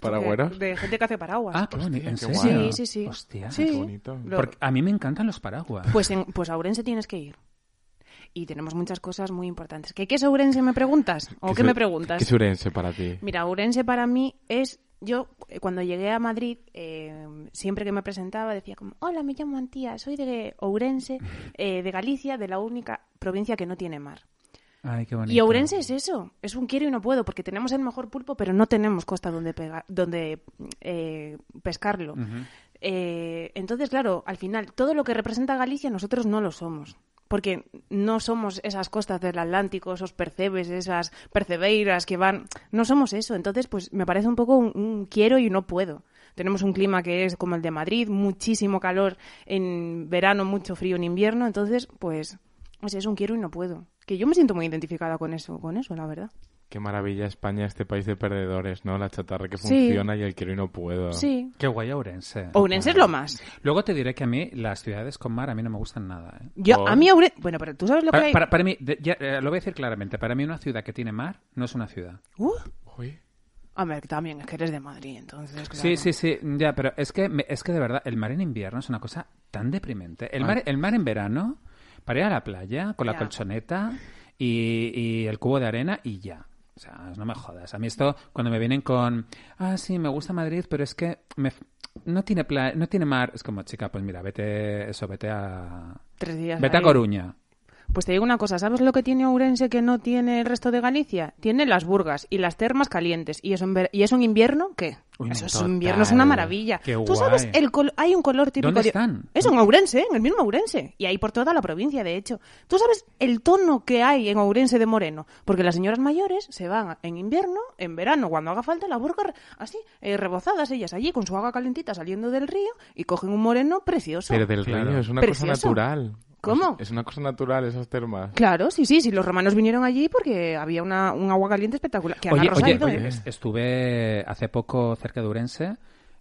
De gente que hace paraguas. Ah, qué bonito. ¿En serio? sí, sí, sí. Hostia. Sí. qué bonito. Porque a mí me encantan los paraguas. Pues en, pues a Ourense tienes que ir. Y tenemos muchas cosas muy importantes. ¿Qué, qué es Ourense, me preguntas? ¿O qué, es- me preguntas? ¿Qué es urense para ti? Mira, Ourense para mí es... Yo, eh, cuando llegué a Madrid, eh, siempre que me presentaba decía como, hola, me llamo Antía, soy de Ourense, eh, de Galicia, de la única provincia que no tiene mar. Ay, qué bonito. Y Ourense es eso, es un quiero y no puedo, porque tenemos el mejor pulpo, pero no tenemos costa donde, pega- donde eh, pescarlo. Eh, entonces, claro, al final, todo lo que representa Galicia nosotros no lo somos. Porque no somos esas costas del Atlántico, esos percebes, esas percebeiras que van... No somos eso. Entonces, pues me parece un poco un, quiero y no puedo. Tenemos un clima que es como el de Madrid, muchísimo calor en verano, mucho frío en invierno. Entonces, pues, pues es un quiero y no puedo. Que yo me siento muy identificada con eso, con eso, la verdad. Qué maravilla España, este país de perdedores, ¿no? La chatarra que Sí. funciona y el quiero y no puedo. Sí. Qué guay Ourense. Ourense es lo más. Luego te diré que a mí las ciudades con mar a mí no me gustan nada. ¿eh? Yo, a mí Ourense... Bueno, pero tú sabes lo que Para, hay... para- para mí, de- ya, eh, lo voy a decir claramente, para mí una ciudad que tiene mar no es una ciudad. Uh, Uy. Hombre, también es que eres de Madrid, entonces. Sí, claro. sí, sí, ya, pero es que, me- es que de verdad, el mar en invierno es una cosa tan deprimente. El, Ay. mar, el mar en verano, para ir a la playa con la Ya. colchoneta y, y el cubo de arena y ya. O sea, no me jodas. A mí esto, cuando me vienen con, ah, sí, me gusta Madrid, pero es que me no tiene pla- no tiene mar. Es como, chica, pues mira, vete, eso, vete a... Tres días. Vete a. Coruña. Pues te digo una cosa, ¿sabes lo que tiene Ourense que no tiene el resto de Galicia? Tiene las burgas y las termas calientes. ¿Y eso en, ver- ¿y eso en invierno? ¿Qué? Uy, eso es total. invierno, es una maravilla. Qué ¿Tú sabes? el hay un color típico ¿Dónde de... están? Eso, en Ourense, ¿eh? en el mismo Ourense. Y hay por toda la provincia, de hecho. ¿Tú sabes el tono que hay en Ourense de moreno? Porque las señoras mayores se van en invierno, en verano, cuando haga falta, la burga así, eh, rebozadas ellas allí, con su agua calentita saliendo del río, y cogen un moreno precioso. Pero del Claro. río, es una Precioso. cosa natural. ¿Cómo? Es una cosa natural esas termas. Claro, sí, sí, sí, los romanos vinieron allí porque había una, un agua caliente espectacular. Que Oye, oye, ido, oye, ¿eh? es- estuve hace poco cerca de Urense.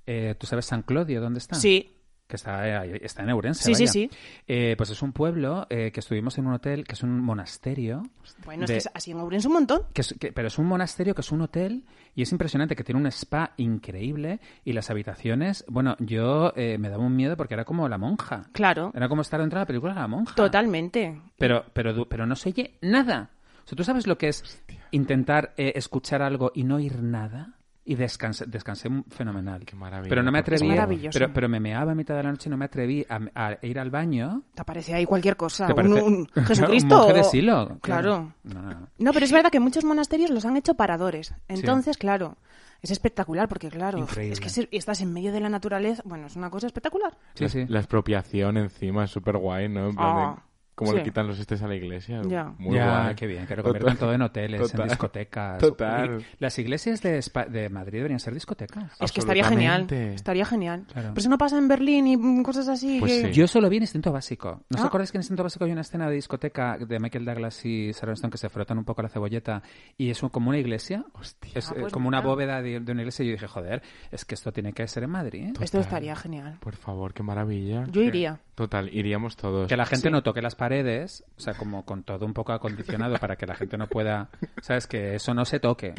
Eh, ¿Tú sabes San Clodio dónde está? Sí, que está, eh, está en Eurense. Sí, sí, vaya. sí. Eh, pues es un pueblo eh, que estuvimos en un hotel que es un monasterio. Bueno, de- es que es- así en Ourense un montón. que es- que- pero es un monasterio que es un hotel y es impresionante que tiene un spa increíble y las habitaciones, bueno, yo eh, me daba un miedo porque era como la monja. Claro, Era como estar dentro de la película de la monja. totalmente. Pero, pero, pero no se oye nada. O sea, ¿tú sabes lo que es intentar escuchar algo y no oír nada? Y descansé, descansé fenomenal. Qué maravilla, Pero no me atreví. favor. Es maravilloso. Pero, pero me meaba a mitad de la noche y no me atreví a, a ir al baño. Te aparece ahí cualquier cosa. ¿Te Un, un Jesucristo. un monje de silo. Claro. No, no, no. No, pero es verdad que muchos monasterios los han hecho paradores. Entonces, claro, es espectacular porque, claro, Increíble. es que si- estás en medio de la naturaleza. Bueno, es una cosa espectacular. Sí, la, sí. la expropiación encima es súper guay, ¿no? En plan de Cómo sí. le quitan los estés a la iglesia. Ya. Muy ya, guay. qué bien, que lo conviertan todo en hoteles, Total. en discotecas. Total. Y las iglesias de, Espa- de Madrid deberían ser discotecas. Es que estaría genial. Estaría genial. Claro. Pero eso no pasa en Berlín y cosas así. Pues que... sí. Yo solo vi en Instinto Básico. ¿No os Ah. acordáis que en Instinto Básico hay una escena de discoteca de Michael Douglas y Sharon Stone que se frotan un poco la cebolleta y es como una iglesia? Hostia. Es Ah, eh, pues como una bóveda de, de una iglesia y yo dije, joder, es que esto tiene que ser en Madrid. ¿eh? Esto estaría genial. Por favor, qué maravilla. Yo iría. Total, iríamos todos. Que la gente Sí. no toque las paredes, o sea, como con todo un poco acondicionado para que la gente no pueda, ¿sabes? Que eso no se toque.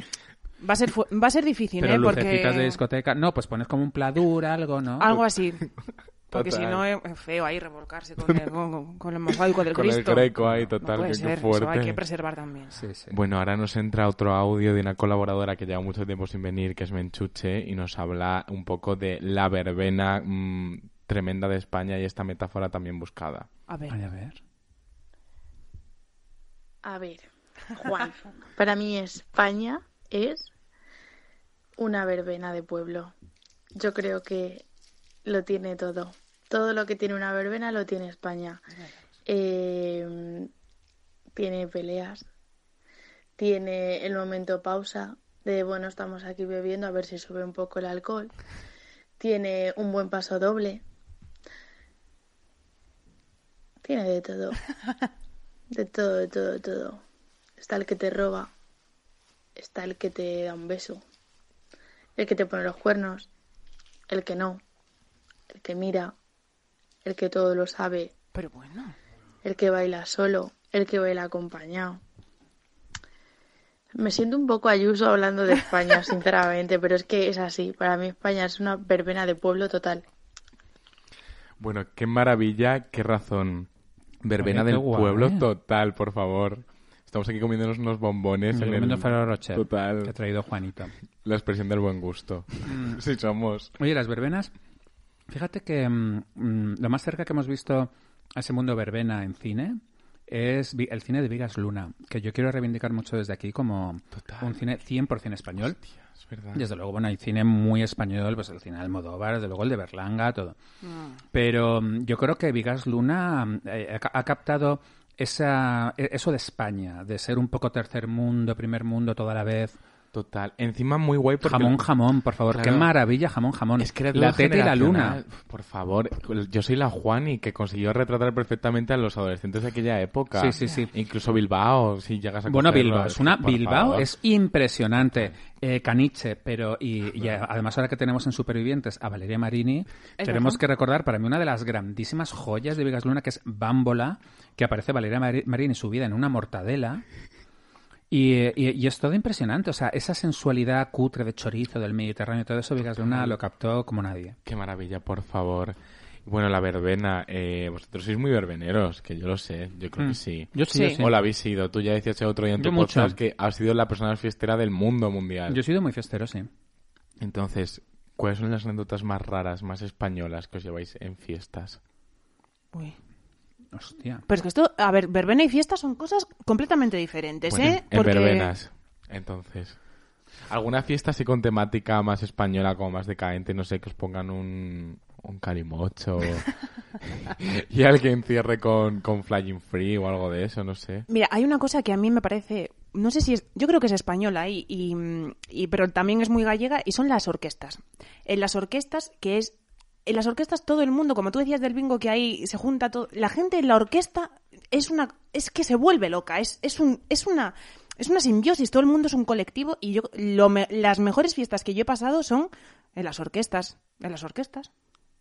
Va a ser, fu- va a ser difícil, Pero ¿eh? lucecitas Porque... de discoteca, no, pues pones como un pladur, algo, ¿no? Algo así. Porque si no es feo ahí revolcarse con el, con, con el mosaico del Con el Cristo. greco ahí, No total, puede que- ser, qué eso fuerte. hay que preservar también. Sí, sí. Bueno, ahora nos entra otro audio de una colaboradora que lleva mucho tiempo sin venir, que es Menchuche, y nos habla un poco de la verbena mm, tremenda de España y esta metáfora también buscada. A ver. Ay, a ver. A ver, Juan, para mí España es una verbena de pueblo. Yo creo que lo tiene todo. Todo lo que tiene una verbena lo tiene España. Eh, tiene peleas, tiene el momento pausa de, bueno, estamos aquí bebiendo a ver si sube un poco el alcohol. Tiene un buen paso doble. Tiene de todo. De todo, de todo, de todo. Está el que te roba. Está el que te da un beso. El que te pone los cuernos. El que no. El que mira. El que todo lo sabe. Pero bueno. El que baila solo. El que baila acompañado. Me siento un poco ayuso hablando de España, sinceramente, pero es que es así. Para mí España es una verbena de pueblo total. Bueno, qué maravilla, qué razón. Verbena del guay. pueblo total, por favor. Estamos aquí comiéndonos unos bombones en comiendo el... Ferrero Rocher, Total. que ha traído Juanito. La expresión del buen gusto. Sí somos. Oye, las verbenas, fíjate que mm, mm, lo más cerca que hemos visto a ese mundo verbena en cine es el cine de Vigas Luna, que yo quiero reivindicar mucho desde aquí como Total. un cine 100% español. Hostia, es verdad. Desde luego, bueno, hay cine muy español, pues el cine de Almodóvar, desde luego el de Berlanga, todo. Pero mm, yo creo que Vigas Luna mm, eh, ha, ha captado esa, e- eso de España, de ser un poco tercer mundo, primer mundo, toda la vez. Total. Encima muy guay porque... Jamón, jamón, por favor. Claro. Qué maravilla, jamón, jamón. Es que era la teta y la luna. Por favor, yo soy la Juani que consiguió retratar perfectamente a los adolescentes de aquella época. Sí, sí, sí. Incluso Bilbao, si llegas a Bueno, Bilbao, es una Bilbao favor. es impresionante. Eh, Caniche, pero y, y a- además ahora que tenemos en Supervivientes a Valeria Marini, Es tenemos que recordar para mí una de las grandísimas joyas de Vigas Luna que es Bámbola, que aparece Valeria Mari- Marini subida en una mortadela. Y, eh, y- y es todo impresionante, o sea, esa sensualidad cutre de chorizo del Mediterráneo, todo eso Vigas Luna lo captó como nadie. Qué maravilla, por favor. Bueno, la verbena, eh, vosotros sois muy verbeneros, que yo lo sé, yo creo Mm. que sí. Yo sí, Sí. yo sí. O la habéis sido, tú ya decías el otro día en tu podcast que has sido la persona más fiestera del mundo mundial. Yo he sido muy fiestero, sí. Entonces, ¿cuáles son las anécdotas más raras, más españolas que os lleváis en fiestas? Uy. Hostia. Pero es que esto, a ver, verbena y fiesta son cosas completamente diferentes, Bueno, ¿eh? en Porque- verbenas, entonces. ¿Alguna fiesta así con temática más española, como más decadente? No sé, que os pongan un, un calimocho y alguien cierre con, con Flying Free o algo de eso, no sé. Mira, hay una cosa que a mí me parece, no sé si es, yo creo que es española y, y, y- pero también es muy gallega y son las orquestas. En las orquestas que es, en las orquestas todo el mundo, como tú decías del bingo que ahí se junta todo, la gente en la orquesta es una, es que se vuelve loca, es, es un, es una, es una simbiosis, todo el mundo es un colectivo y yo, lo me- las mejores fiestas que yo he pasado son en las orquestas, en las orquestas.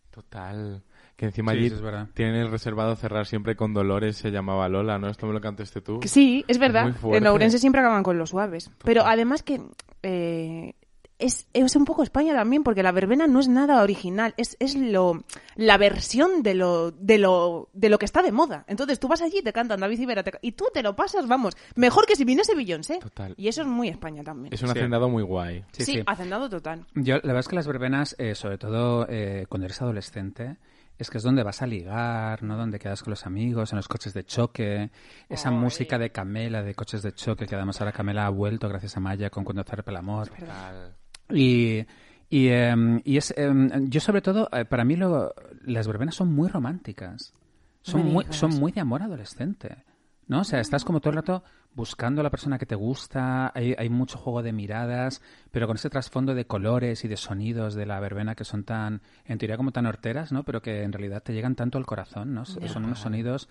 Total. Que encima Sí, allí es verdad. tienen el reservado cerrar siempre con Dolores, se llamaba Lola, ¿no? Esto me lo cantaste tú. Que Sí, es verdad. fuerte. en Ourense siempre acaban con los suaves. Pero además que eh, es, es un poco España también, porque la verbena no es nada original, es, es lo la versión de lo, de lo de lo que está de moda. Entonces tú vas allí y te cantan David Civera te ca- y tú te lo pasas, vamos, mejor que si viniese Beyoncé. Total. Y eso es muy España también. Es un Sí. hacendado muy guay. Sí, sí, sí. hacendado total. Yo, la verdad es que las verbenas, eh, sobre todo eh, cuando eres adolescente, es que es donde vas a ligar, ¿no? Donde quedas con los amigos, en los coches de choque, esa Ay. música de Camela, de coches de choque, que además ahora Camela ha vuelto gracias a Maya con Cuando zarpe el amor. Total. Y, y, em, y es, em, yo sobre todo, eh, para mí lo- las verbenas son muy románticas. Son muy, son muy de amor adolescente. ¿No? O sea, estás como todo el rato buscando a la persona que te gusta, hay, hay mucho juego de miradas, pero con ese trasfondo de colores y de sonidos de la verbena que son tan, en teoría como tan horteras, ¿no? Pero que en realidad te llegan tanto al corazón, ¿no? Son unos sonidos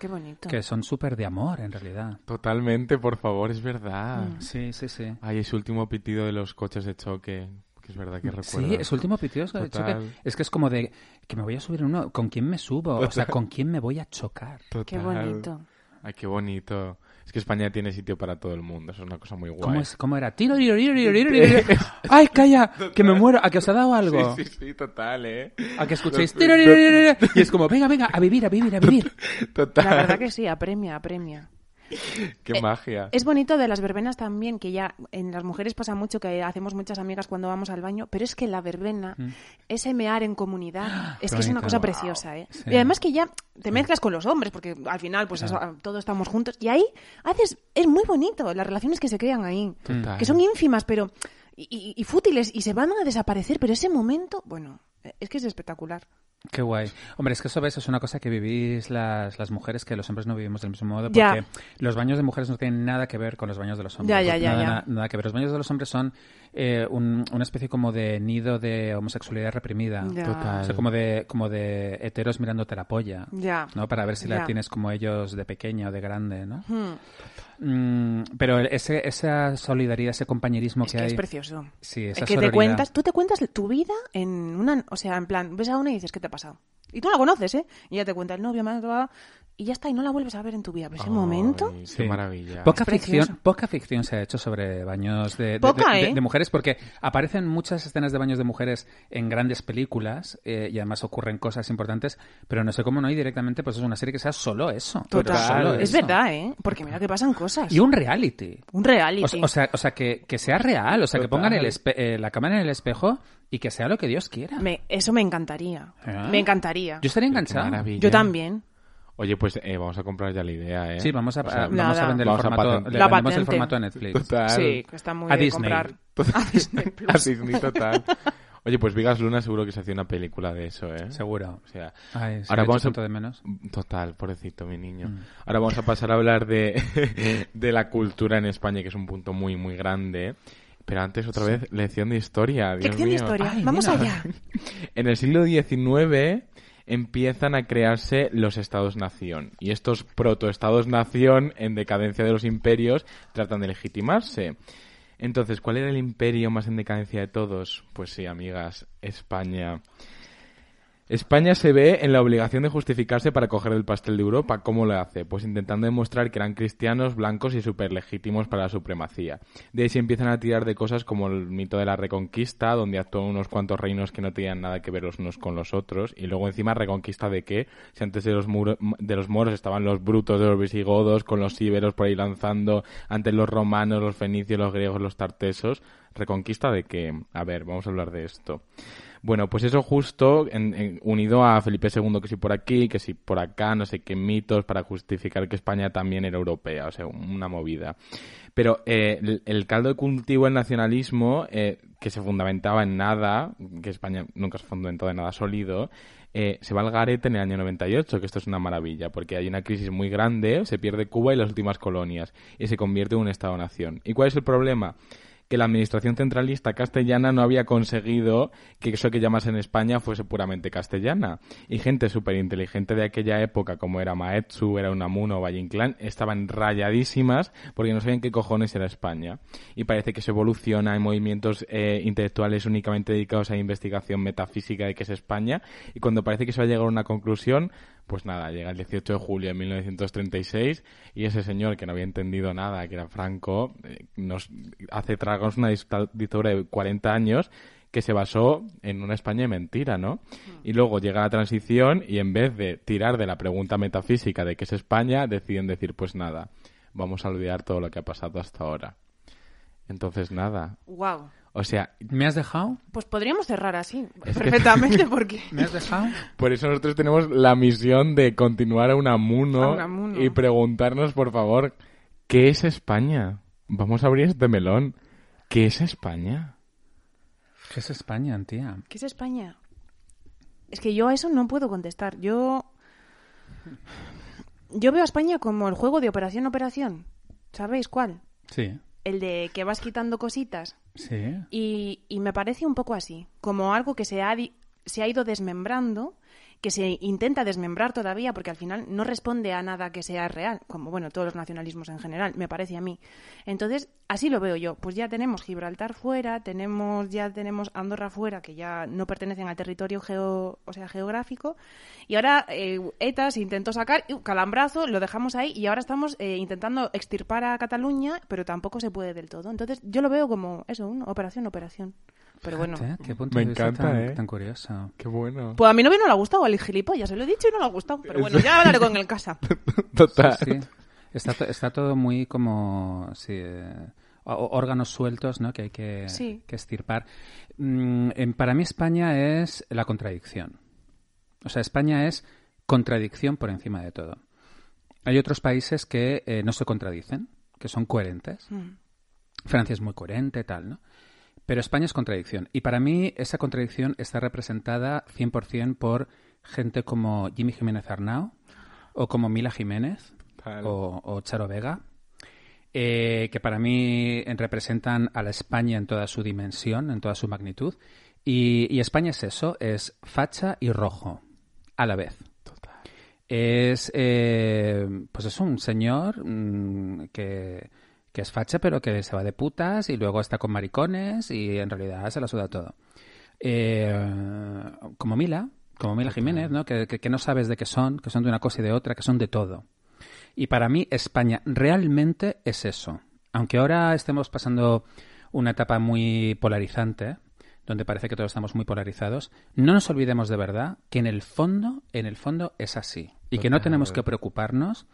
que son súper de amor, en realidad. Totalmente, por favor, es verdad. Mm. Sí, sí, sí. Ay, ese último pitido de los coches de choque, que es verdad que recuerdo. Sí, es último de choque. Total. Es que es como de que me voy a subir en uno. ¿Con quién me subo? O sea, ¿con quién me voy a chocar? Qué Total. bonito. Ay, qué bonito. Es que España tiene sitio para todo el mundo, eso es una cosa muy guay. ¿Cómo, es, ¿Cómo era? Tiro, tiro, tiro, tiro, tiro, tiro, tiro. ¡Ay, calla! Que me muero. ¿A que os ha dado algo? Sí, sí, sí, total, ¿eh? ¿A que escuchéis? Tiro, tiro, tiro, tiro. Y es como, venga, venga, a vivir, a vivir, a vivir. Total. La verdad que sí, apremia, apremia. Qué Eh, magia. Es bonito de las verbenas también, que ya en las mujeres pasa mucho que hacemos muchas amigas cuando vamos al baño, pero es que la verbena, ese mear en comunidad, es que es una cosa Wow. preciosa, ¿eh? Sí. Y además que ya te mezclas con los hombres, porque al final, pues eso, todos estamos juntos, y ahí haces, es muy bonito las relaciones que se crean ahí, Total. que son ínfimas, pero, y, y- y fútiles, y se van a desaparecer, pero ese momento, bueno, es que es espectacular. Qué guay. Hombre, es que eso ves, es una cosa que vivís las, las mujeres que los hombres no vivimos del mismo modo, porque Ya. los baños de mujeres no tienen nada que ver con los baños de los hombres. Ya, ya, ya, nada, ya. Nada, nada que ver. Los baños de los hombres son eh, un- una especie como de nido de homosexualidad reprimida. Ya. Total. O sea, como de, como de heteros mirándote la polla. Ya. ¿no? Para ver si la tienes como ellos de pequeña o de grande, ¿no? Hmm. Mm, pero ese, esa solidaridad, ese compañerismo Es que, que hay... es precioso. Sí, Es esa que te cuentas, tú te cuentas tu vida en una, o sea, en plan, ves a una y dices, ¿qué te ha pasado? Y tú la conoces, ¿eh? Y ella te cuenta el novio, me ha y ya está, y no la vuelves a ver en tu vida. Pero ese Ay, momento, Qué Sí. maravilla. Poca ficción, poca ficción se ha hecho sobre baños de, de- Poca, de- de- ¿eh? de mujeres porque aparecen muchas escenas de baños de mujeres en grandes películas eh, y además ocurren cosas importantes, pero no sé cómo no hay directamente pues es una serie que sea solo eso. total. solo Es eso. verdad, ¿eh? Porque mira que pasan cosas. Y un reality. Un reality. O sea, o sea, o sea, que, que sea real, o sea, que pongan el espe- eh, la cámara en el espejo y que sea lo que Dios quiera. Me- eso me encantaría. ¿Eh? Me encantaría. Yo estaría maravilla. Yo también. Oye, pues eh, vamos a comprar ya la idea, ¿eh? Sí, vamos a, O sea, vamos Nada. a vender Vamos a el formato, le La vendemos el formato a Netflix. Total. Sí, está muy A de Disney. comprar. Total. A Disney Plus. A Disney, total. Oye, pues Vigas Luna seguro que se hacía una película de eso, ¿eh? Seguro. O sea, Ay, se ahora vamos a... de menos. Total, pobrecito mi niño. Mm. Ahora vamos a pasar a hablar de, de la cultura en España, que es un punto muy, muy grande. Pero antes, otra vez, lección de historia. Dios Lección de historia. Ay, Vamos mira. allá. En el siglo XIX empiezan a crearse los estados-nación. Y estos proto-estados-nación, en decadencia de los imperios, tratan de legitimarse. Entonces, ¿cuál era el imperio más en decadencia de todos? Pues sí, amigas, España. España se ve en la obligación de justificarse para coger el pastel de Europa. ¿Cómo lo hace? Pues intentando demostrar que eran cristianos, blancos y súper legítimos para la supremacía. De ahí se empiezan a tirar de cosas como el mito de la reconquista, donde actúan unos cuantos reinos que no tenían nada que ver los unos con los otros. Y luego encima reconquista de qué? Si antes de los, muro- de los moros estaban los brutos de los visigodos, con los íberos por ahí lanzando, antes los romanos, los fenicios, los griegos, los tartesos. ¿Reconquista de qué? A ver, vamos a hablar de esto. Bueno, pues eso justo en- unido a Felipe II, que si por aquí, que si por acá, no sé qué mitos para justificar que España también era europea, o sea, una movida. Pero eh, el, el caldo de cultivo del nacionalismo, eh, que se fundamentaba en nada, que España nunca se ha fundamentado en nada sólido, eh, se va al garete en el año 98, que esto es una maravilla, porque hay una crisis muy grande, se pierde Cuba y las últimas colonias, y se convierte en un Estado-nación. ¿Y cuál es el problema? Que la administración centralista castellana no había conseguido que eso que llamas en España fuese puramente castellana. Y gente súper inteligente de aquella época, como era Maetsu, era Unamuno o Valle Inclán, estaban rayadísimas porque no sabían qué cojones era España. Y parece que se evoluciona en movimientos eh, intelectuales únicamente dedicados a investigación metafísica de qué es España. Y cuando parece que se va a llegar a una conclusión, pues nada, llega el 18 de julio de 1936 y ese señor que no había entendido nada, que era Franco, eh, nos hace tragarnos una dictadura de 40 años que se basó en una España de mentira, ¿no? Y luego llega la transición y en vez de tirar de la pregunta metafísica de qué es España, deciden decir, pues nada, vamos a olvidar todo lo que ha pasado hasta ahora. Entonces, nada. Wow. O sea, ¿Me has dejado? Pues podríamos cerrar así, perfectamente, porque... ¿Me has dejado? por eso nosotros tenemos la misión de continuar a Unamuno, A Unamuno. y preguntarnos, por favor, ¿qué es España? Vamos a abrir este melón. ¿Qué es España? ¿Qué es España, tía? ¿Qué es España? Es que yo a eso no puedo contestar. Yo... Yo veo a España como el juego de operación operación. ¿Sabéis cuál? Sí, El de que vas quitando cositas. Sí. Y, y me parece un poco así, como algo que se ha, se ha ido desmembrando, que se intenta desmembrar todavía, porque al final no responde a nada que sea real, como bueno, todos los nacionalismos en general, me parece a mí. Entonces, así lo veo yo. Pues ya tenemos Gibraltar fuera, tenemos, ya tenemos Andorra fuera, que ya no pertenecen al territorio geo, o sea, geográfico, y ahora eh, ETA se intentó sacar, y, calambrazo, lo dejamos ahí, y ahora estamos eh, intentando extirpar a Cataluña, pero tampoco se puede del todo. Entonces, yo lo veo como eso, una operación, operación. Pero bueno. Fíjate, qué punto Me de vista encanta, tan, ¿eh? tan curioso. Qué bueno. Pues a mi novio no le ha gustado, al gilipollas, se lo he dicho y no le ha gustado. Pero bueno, ya hablaré con él en casa. Total. Sí, está, está todo muy como sí, eh, órganos sueltos ¿no? que hay que, Sí. que estirpar. Mm, en- para mí España es la contradicción. O sea, España es contradicción por encima de todo. Hay otros países que eh, no se contradicen, que son coherentes. Mm. Francia es muy coherente, tal, ¿no? Pero España es contradicción. Y para mí esa contradicción está representada 100% por gente como Jimmy Jiménez Arnau o como Mila Jiménez Total. o, o Charo Vega, eh, que para mí representan a la España en toda su dimensión, en toda su magnitud. Y, y España es eso, es facha y rojo a la vez. Es, eh, pues es un señor mm, que, que es facha, pero que se va de putas y luego está con maricones y en realidad se la suda todo. Eh, como Mila, como Mila Jiménez, ¿no? Que, que- que no sabes de qué son, que son de una cosa y de otra, que son de todo. Y para mí España realmente es eso. Aunque ahora estemos pasando una etapa muy polarizante, donde parece que todos estamos muy polarizados, no nos olvidemos de verdad que en el fondo, en el fondo es así. Y que no tenemos que preocuparnos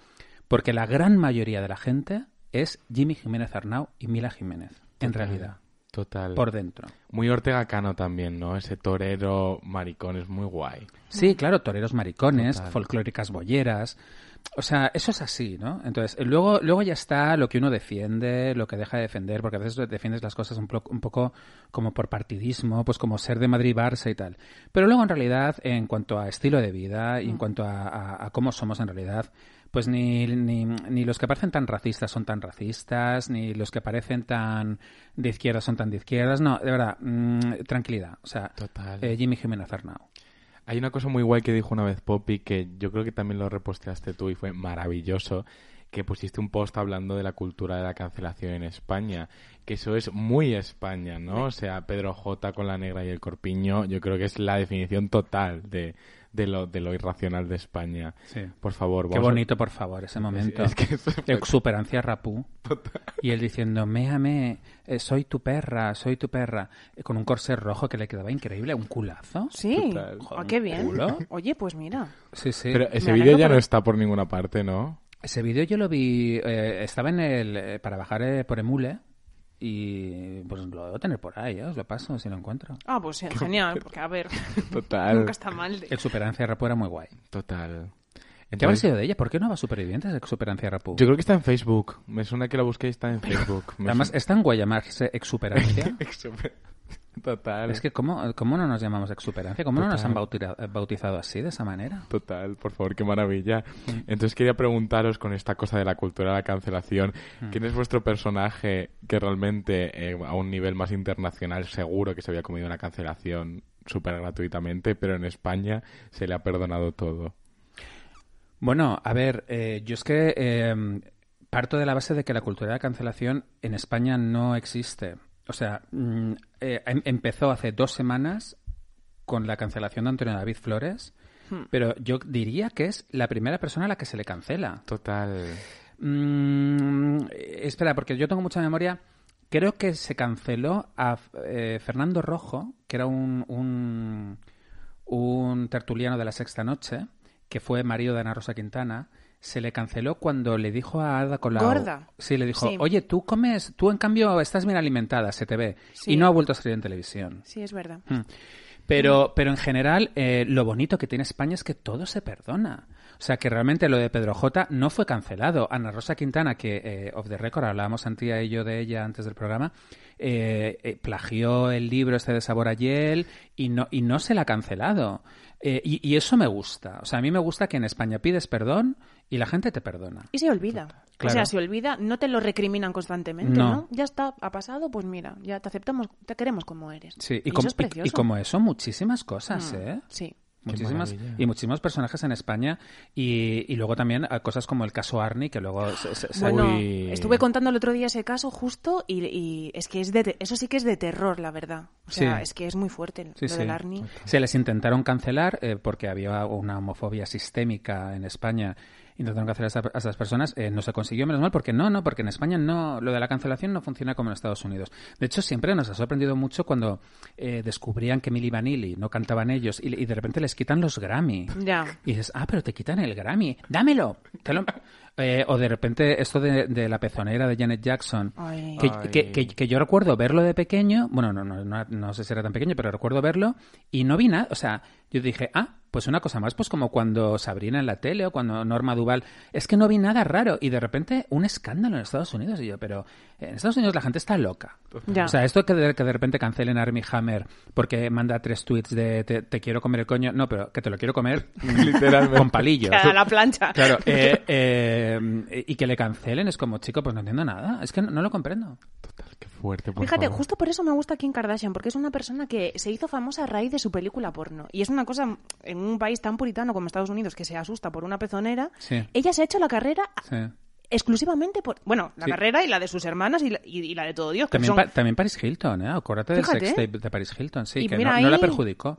porque la gran mayoría de la gente es Jimmy Jiménez Arnau y Mila Jiménez, en realidad, Total. por dentro. Muy Ortega Cano también, ¿no? Ese torero maricón es muy guay. Sí, claro, toreros maricones, Total. folclóricas bolleras. O sea, eso es así, ¿no? Entonces, luego, luego ya está lo que uno defiende, lo que deja de defender, porque a veces defiendes las cosas un, un poco como por partidismo, pues como ser de Madrid-Barça y tal. Pero luego, en realidad, en cuanto a estilo de vida y en cuanto a, a- a cómo somos en realidad, pues ni, ni, ni los que parecen tan racistas son tan racistas, ni los que parecen tan de izquierda son tan de izquierdas. No, de verdad, mm, tranquilidad. O sea, Total. eh, Jimmy Jiménez Arnau. Hay una cosa muy guay que dijo una vez Poppy que yo creo que también lo reposteaste tú y fue maravilloso que pusiste un post hablando de la cultura de la cancelación en España, que eso es muy España, ¿no? O sea, Pedro J con la negra y el corpiño, yo creo que es la definición total de, de lo, de lo irracional de España. Sí. Por favor, Qué a- bonito, por favor, ese momento. es que Exuperancia rapú. Y él diciendo, méame, eh, soy tu perra, soy tu perra. Eh, con un corsé rojo que le quedaba increíble, un culazo. Sí, Total. Ah, qué bien. ¿Culo? Oye, pues mira. Sí, sí. Pero ese vídeo ya por- no está por ninguna parte, ¿no? Ese vídeo yo lo vi, eh, estaba en el, para bajar eh, por Emule y pues lo debo tener por ahí, ¿eh? os lo paso si lo encuentro. Ah, pues sí, genial, porque a ver, Total. nunca está mal. de- Exuperancia rapú era muy guay. Total. ¿Qué habrá Entonces, sido de ella? ¿Por qué no va Supervivientes de Exuperancia rapú? yo creo que está en Facebook. Me suena que la busqué y está en Facebook. Además, suena- está en guay llamarse Exuperancia. Total. Es que, ¿cómo, cómo no nos llamamos exuperancia? ¿Cómo no nos han bautira- bautizado así, de esa manera? Total, por favor, qué maravilla. Entonces quería preguntaros con esta cosa de la cultura de la cancelación, ¿quién es vuestro personaje que realmente eh, a un nivel más internacional seguro que se había comido una cancelación súper gratuitamente, pero en España se le ha perdonado todo? Bueno, a ver, eh, yo es que eh, parto de la base de que la cultura de la cancelación en España no existe. O sea, mm, eh, em- empezó hace dos semanas con la cancelación de Antonio David Flores, pero yo diría que es la primera persona a la que se le cancela. Total. Mm, espera, porque yo tengo mucha memoria. Creo que se canceló a eh, Fernando Rojo, que era un, un, un tertuliano de la Sexta Noche, que fue marido de Ana Rosa Quintana. Se le canceló cuando le dijo a Ada Colau... Gorda. Sí, le dijo, Sí. oye, tú comes, tú en cambio estás bien alimentada, se te ve. Sí. Y no ha vuelto a salir en televisión. Sí, es verdad. Mm. Pero, pero en general, eh, lo bonito que tiene España es que todo se perdona. O sea, que realmente lo de Pedro J no fue cancelado. Ana Rosa Quintana, que eh, off the record hablábamos Antía y yo de ella antes del programa, eh, eh, plagió el libro este de Sabor a Hiel y no, y no se la ha cancelado. Eh, y, y eso me gusta. O sea, a mí me gusta que en España pides perdón y la gente te perdona. Y se olvida. O sea, se olvida, no te lo recriminan constantemente, No. ¿no? Ya está, ha pasado, pues mira, ya te aceptamos, te queremos como eres. Sí, y, eso es y- y, como eso, muchísimas cosas, Mm, ¿eh? Sí. Muchísimas, y muchísimos personajes en España y, y luego también eh, cosas como el caso Arni que luego se, se- se- Bueno, Uy. estuve contando el otro día ese caso justo y, y es que es de, te- eso sí que es de terror, la verdad. O sea, Sí. es que es muy fuerte Sí, lo sí. del Arni. se les intentaron cancelar eh, porque había una homofobia sistémica en España intentaron cancelar a, esa- a esas personas eh, no se consiguió menos mal porque no no porque en España no lo de la cancelación no funciona como en Estados Unidos de hecho siempre nos ha sorprendido mucho cuando eh, descubrían que Milli Vanilli no cantaban ellos y, y de repente les quitan los Grammy Ya. Y dices, ah, pero te quitan el Grammy, dámelo. Te lo- Eh, o de repente esto de, de la pezonera de Janet Jackson, Ay. que, Ay. que- que- que yo recuerdo verlo de pequeño, bueno, no, no, no, no sé si era tan pequeño, pero recuerdo verlo y no vi nada, o sea, yo dije, ah, pues una cosa más, pues como cuando Sabrina en la tele o cuando Norma Duval, es que no vi nada raro y de repente un escándalo en Estados Unidos y yo, pero en Estados Unidos la gente está loca. Ya. O sea, esto que de, que de repente cancelen a Armie Hammer porque manda tres tweets de te, te quiero comer el coño, no, pero que te lo quiero comer Literalmente. con palillos. A la plancha. Claro, eh, eh, y que le cancelen es como, chico, pues no entiendo nada. Es que no, no lo comprendo. Total, qué fuerte, por Fíjate, favor. justo por eso me gusta Kim Kardashian, porque es una persona que se hizo famosa a raíz de su película porno. Y es una cosa, en un país tan puritano como Estados Unidos, que se asusta por una pezonera, Sí. ella se ha hecho la carrera Sí. Exclusivamente por... Bueno, la Sí. carrera y la de sus hermanas y la, y- y la de todo Dios. que También, son- Pa- también Paris Hilton, ¿eh? Acuérdate del sextape de Paris Hilton, sí, Y que no, no la perjudicó.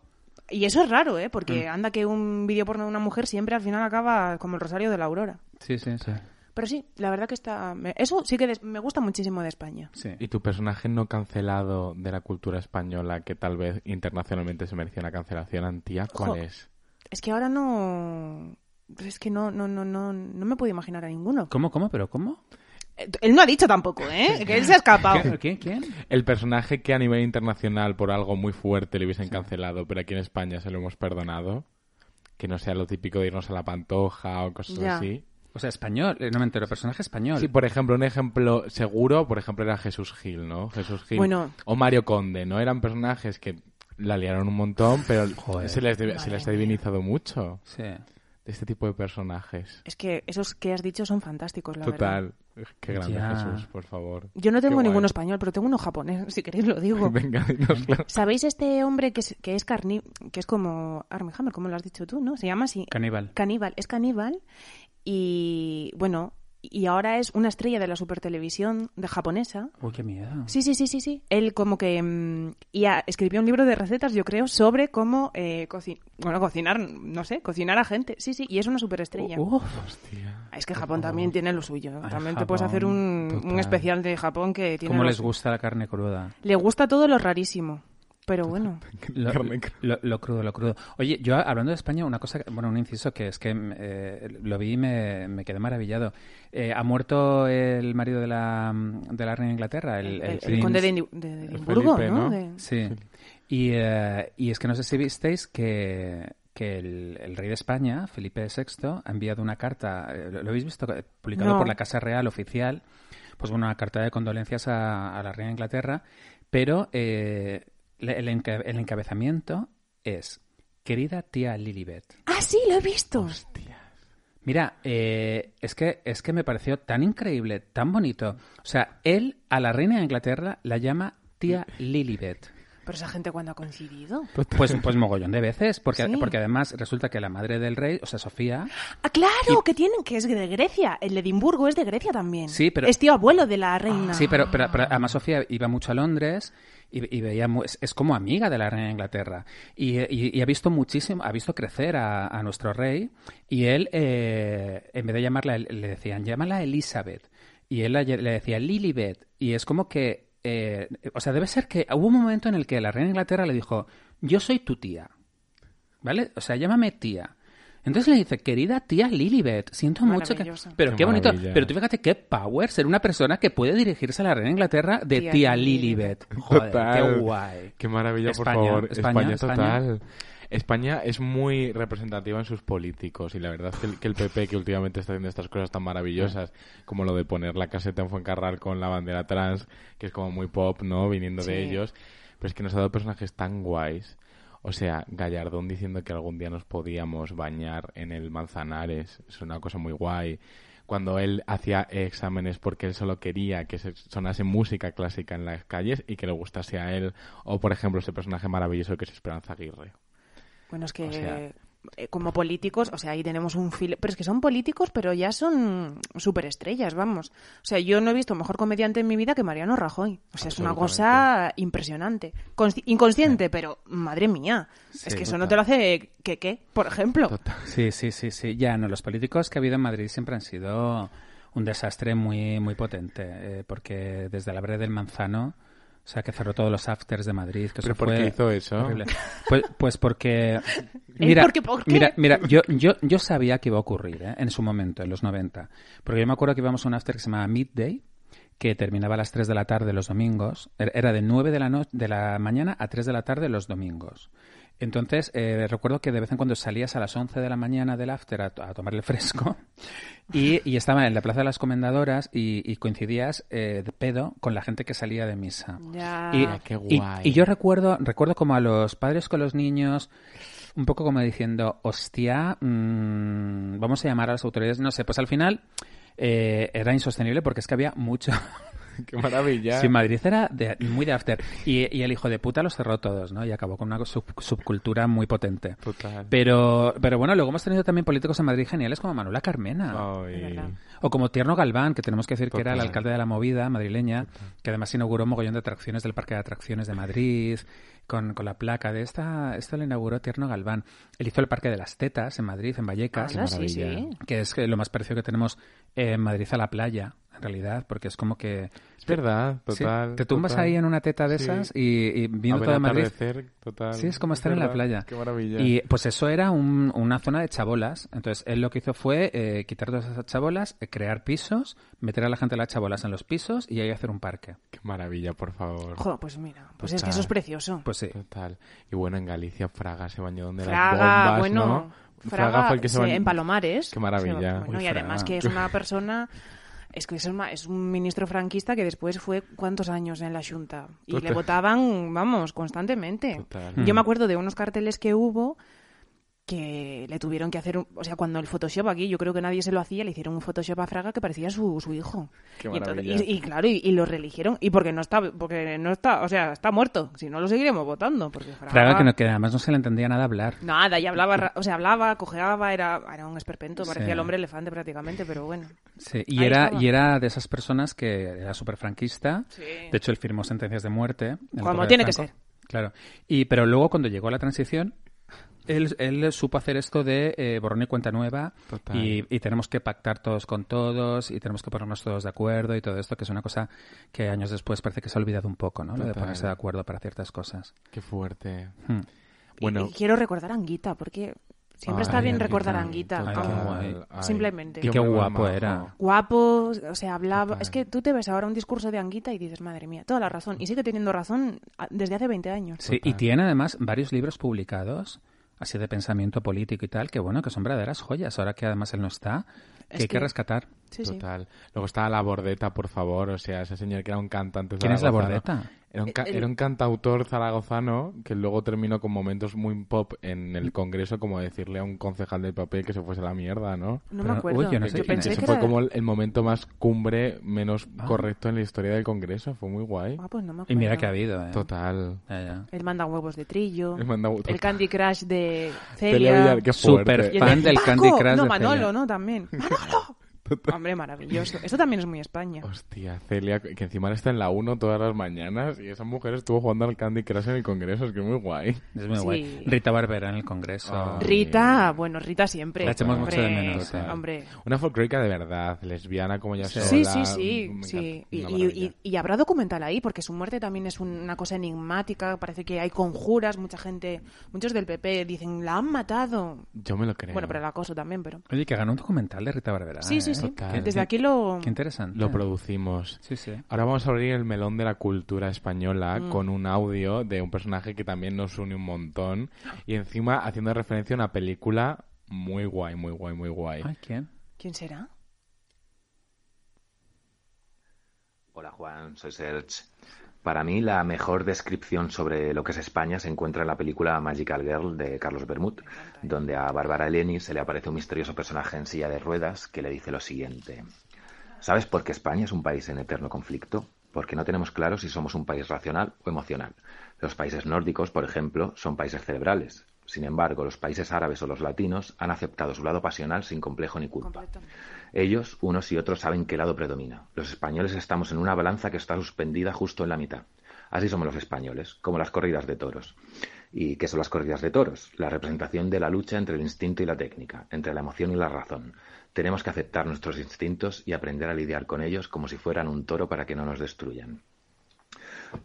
Y eso es raro, ¿eh? Porque Mm. anda que un vídeo porno de una mujer siempre al final acaba como el rosario de la aurora. Sí, sí, sí. Pero sí, la verdad que está... me- Eso sí que des- me gusta muchísimo de España. sí. ¿Y tu personaje no cancelado de la cultura española que tal vez internacionalmente se merecía una cancelación antía? ¿Cuál Jo. es? Es que ahora no... Es que no, no, no, no, no me puedo imaginar a ninguno. ¿Cómo, cómo, pero cómo? Eh, Él no ha dicho tampoco, ¿eh? Que él se ha escapado. ¿Quién? ¿Quién? El personaje que a nivel internacional por algo muy fuerte le hubiesen cancelado, pero aquí en España se lo hemos perdonado. Que no sea lo típico de irnos a la pantoja o cosas Ya. así. O sea, español, eh, no me entero, personaje español. Sí, por ejemplo, un ejemplo seguro, por ejemplo, era Jesús Gil, ¿no? Jesús Gil. Bueno. O Mario Conde, ¿no? Eran personajes que la liaron un montón, pero Joder. se les, se les ha divinizado mucho Sí. De este tipo de personajes. Es que esos que has dicho son fantásticos, la verdad. Total. Qué grande Ya. Jesús, por favor. Yo no tengo Qué ninguno guay. español, pero tengo uno japonés, si queréis lo digo. Venga, dínoslo. ¿Sabéis este hombre que es, que es carní... que es como Armie Hammer, como lo has dicho tú, ¿no? Se llama así. Caníbal. Caníbal, es caníbal y bueno, y ahora es una estrella de la supertelevisión de japonesa. Uy, qué miedo. Sí, sí, sí, sí, sí. Él como que mm, y ha- escribió un libro de recetas, yo creo, sobre cómo eh, coci- bueno, cocinar, no sé, cocinar a gente. Sí, sí, y es una superestrella. Uf. Hostia. es que Japón también tiene lo suyo. Ay, También te puedes hacer un, un especial de Japón que tiene ¿Cómo les suyo. gusta la carne cruda? Le gusta todo lo rarísimo. Pero bueno, Lo, crudo, lo crudo. Oye, yo hablando de España, una cosa, que- bueno, un inciso que es que eh, lo vi y me, me quedé maravillado. Eh, ha muerto el marido de la, de la reina de Inglaterra, el, el, el el prince- conde de, Edimbu- de Edimburgo, Felipe, ¿no? ¿no? De- Sí. Y, eh, y es que no sé si visteis que, que el, el rey de España, Felipe VI, ha enviado una carta, eh, ¿lo, lo habéis visto? Publicado No. por la Casa Real oficial, pues bueno, una carta de condolencias a, a la reina de Inglaterra, pero eh, el, enca- el encabezamiento es Querida tía Lilibet. Ah, sí, lo he visto. Mira, eh, es, que, es que me pareció tan increíble, tan bonito. O sea, él a la reina de Inglaterra la llama tía Lilibet. Pero esa gente cuando ha coincidido. Pues, pues mogollón de veces, porque, Sí. porque además resulta que la madre del rey, o sea, Sofía, Ah, claro, que tienen, que es de Grecia. El Edimburgo es de Grecia también. Sí, pero- Es tío abuelo de la reina. Sí, pero, pero, pero además Sofía iba mucho a Londres y, y veía es, es como amiga de la reina de Inglaterra y, y- y ha visto muchísimo, ha visto crecer a, a nuestro rey y él, eh, en vez de llamarla, le decían, llámala Elizabeth y él le decía Lilibet y es como que, eh, o sea, debe ser que hubo un momento en el que la reina de Inglaterra le dijo, yo soy tu tía, ¿vale? O sea, llámame tía. Entonces le dice, querida tía Lilibet, siento mucho que... Pero Qué qué, bonito. Pero tú fíjate qué power ser una persona que puede dirigirse a la reina de Inglaterra de Tía tía, Lilibet. Lilibet. Joder, Total. qué guay. Qué maravilla, España, por favor. España, España. total. España es muy representativa en sus políticos y la verdad es que el, que el PP, que últimamente está haciendo estas cosas tan maravillosas, como lo de poner la caseta en Fuencarral con la bandera trans, que es como muy pop, ¿no? Viniendo de ellos, pero es que nos ha dado personajes tan guays. O sea, Gallardón diciendo que algún día nos podíamos bañar en el Manzanares, es una cosa muy guay. Cuando él hacía exámenes porque él solo quería que se sonase música clásica en las calles y que le gustase a él. O, por ejemplo, ese personaje maravilloso que es Esperanza Aguirre. Bueno, es que O sea- eh, como políticos, o sea, ahí tenemos un filo. Pero es que son políticos, pero ya son superestrellas, vamos. O sea, yo no he visto mejor comediante en mi vida que Mariano Rajoy. O sea, es una cosa impresionante. Consci- inconsciente, pero madre mía. es que eso no te lo hace que qué, por ejemplo. Sí, sí, sí, sí. Ya, no, los políticos que ha habido en Madrid siempre han sido un desastre muy, muy potente. eh, porque desde la Bre del Manzano, o sea, que cerró todos los afters de Madrid. Que ¿Pero eso por fue qué hizo eso? horrible. Pues, pues porque... Mira, ¿Por qué, por qué? mira, mira yo, yo, yo sabía que iba a ocurrir ¿eh? en su momento, en los 90. Porque yo me acuerdo que íbamos a un after que se llamaba Midday, que terminaba a las 3 de la tarde los domingos. Era- Era de 9 de la, no- de la mañana a 3 de la tarde los domingos. Entonces, eh, recuerdo que de vez en cuando salías a las 11 de la mañana del after a, a tomar el fresco y, y estaba en la Plaza de las Comendadoras y, y coincidías eh, de pedo con la gente que salía de misa. Ya. Y, Ah, qué guay. y yo recuerdo, recuerdo como a los padres con los niños, un poco como diciendo, hostia, mm, vamos a llamar a las autoridades. No sé, pues al final eh, era insostenible porque es que había mucho. ¡Qué maravilla! Sí, Madrid era de- muy de after. Y, y el hijo de puta los cerró todos, ¿no? Y acabó con una sub- subcultura muy potente. Total. Pero, pero bueno, luego hemos tenido también políticos en Madrid geniales como Manuela Carmena. Ay. O como Tierno Galván, que tenemos que decir que era el alcalde de la movida madrileña, que además inauguró un mogollón de atracciones del Parque de Atracciones de Madrid, con, con la placa de esta, esto lo inauguró Tierno Galván. Él hizo el Parque de las Tetas en Madrid, en Vallecas, Anda, sí, sí. que es lo más parecido que tenemos en Madrid a la playa, en realidad, porque es como que... Es verdad, Sí, total. te tumbas total. ahí en una teta de Sí. esas y, y viendo A ver todo Madrid... total. Sí, es como estar en la playa. Qué maravilla. Y pues eso era un- una zona de chabolas. Entonces él lo que hizo fue eh, quitar todas esas chabolas, eh, crear pisos, meter a la gente de las chabolas en los pisos y ahí hacer un parque. Qué maravilla, por favor. Jo, pues mira, pues es que Total. eso es precioso. Pues sí. Total. Y bueno, en Galicia, Fraga se bañó donde las Fraga, bombas, bueno, ¿no? Fraga, fue el que se sí, bañó. en Palomares. Qué maravilla. Sí, bueno, Uy, y además Fraga. que es una persona... Es que es, un ministro franquista que después fue cuántos años en la Junta. Y le votaban, vamos, constantemente. Total. Yo me acuerdo de unos carteles que hubo que le tuvieron que hacer, un- o sea, cuando el Photoshop aquí, yo creo que nadie se lo hacía, le hicieron un Photoshop a Fraga que parecía su, su hijo. Qué y, entonces- y- y claro, y, y lo reeligieron, y porque no está, porque no está, o sea, está muerto, si no lo seguiremos votando, porque Fraga... Fraga que, no- que además no se le entendía nada hablar. Nada, y hablaba, o sea, hablaba, cojeaba, era, era un esperpento, parecía Sí. el hombre elefante prácticamente, pero bueno. Sí, y Ahí era, estaba. y era de esas personas que era súper franquista. Sí. De hecho, él firmó sentencias de muerte. Como tiene que ser. Claro. Y, pero luego, cuando llegó la transición, él, él supo hacer esto de eh, borrón y cuenta nueva Total. y, y tenemos que pactar todos con todos y tenemos que ponernos todos de acuerdo y todo esto, que es una cosa que años después parece que se ha olvidado un poco, ¿no? Lo de ponerse de acuerdo para ciertas cosas. Qué fuerte. Hmm. Bueno, Y quiero recordar a Anguita, porque siempre está bien recordar a Anguita. total. como- Ay, qué guay. Ay, Simplemente. Y qué guapo era. Guapo, o sea, hablaba... Total. Es que tú te ves ahora un discurso de Anguita y dices, madre mía, toda la razón. Y sigue teniendo razón desde hace 20 años. Sí, y tiene además varios libros publicados, así de pensamiento político y tal, que bueno, que son verdaderas joyas. Ahora que además él no está, que Es hay que que- rescatar. Sí, sí. Total. Luego estaba la Bordeta, por favor. O sea, ese señor que era un cantante ¿Quién es la bordeta? Era un, El- era un cantautor zaragozano que luego terminó con momentos muy pop en el Congreso, como decirle a un concejal del papel que se fuese a la mierda, ¿no? No Pero, me acuerdo. uy, yo no sé quién pensé Ese que fue era... como el, el momento más cumbre, menos Ah. correcto en la historia del Congreso. Fue muy guay. Ah, pues no me Y acuerdo. mira que ha habido, ¿eh? Total. Ya, ya. El manda huevos de trillo. El manda- El Candy Crush de Celia Celia. Villar, qué fuerte. Súper Y el de fan del Paco. Candy Crush No, de Manolo, Celia. ¿no? También. ¡Manolo! Hombre, maravilloso. Esto también es muy España. Hostia, Celia, que encima está en la 1 todas las mañanas y esa mujer estuvo jugando al Candy Crush en el Congreso, es que es muy guay. Es muy Sí. guay. Rita Barbera en el Congreso. Rita, bueno, Rita siempre. La echamos Hombre, mucho de menos, eh. Hombre. Una folclórica de verdad, lesbiana como ya Sí. Sí, sola. sí, sí, sí. encanta, Y, una y- maravilla. y- y habrá documental ahí, porque su muerte también es un- una cosa enigmática. Parece que hay conjuras, mucha gente, muchos del PP dicen, la han matado. Yo me lo creo. Bueno, pero el acoso también, pero... Oye, que ganó un documental de Rita Barbera. Sí, sí, ¿eh? Total. Desde aquí lo... Qué interesante. Lo producimos. Sí, sí. Ahora vamos a abrir el melón de la cultura española Mm. con un audio de un personaje que también nos une un montón y encima haciendo referencia a una película muy guay, muy guay, muy guay. Ay, ¿quién? ¿Quién será? Hola Juan, soy Serge. Para mí la mejor descripción sobre lo que es España se encuentra en la película Magical Girl de Carlos Bermud, donde a Bárbara Eleni se le aparece un misterioso personaje en silla de ruedas que le dice lo siguiente. ¿Sabes por qué España es un país en eterno conflicto? Porque no tenemos claro si somos un país racional o emocional. Los países nórdicos, por ejemplo, son países cerebrales. Sin embargo, los países árabes o los latinos han aceptado su lado pasional sin complejo ni culpa. Ellos, unos y otros, saben qué lado predomina. Los españoles estamos en una balanza que está suspendida justo en la mitad. Así somos los españoles, como las corridas de toros. ¿Y qué son las corridas de toros? La representación de la lucha entre el instinto y la técnica, entre la emoción y la razón. Tenemos que aceptar nuestros instintos y aprender a lidiar con ellos como si fueran un toro para que no nos destruyan.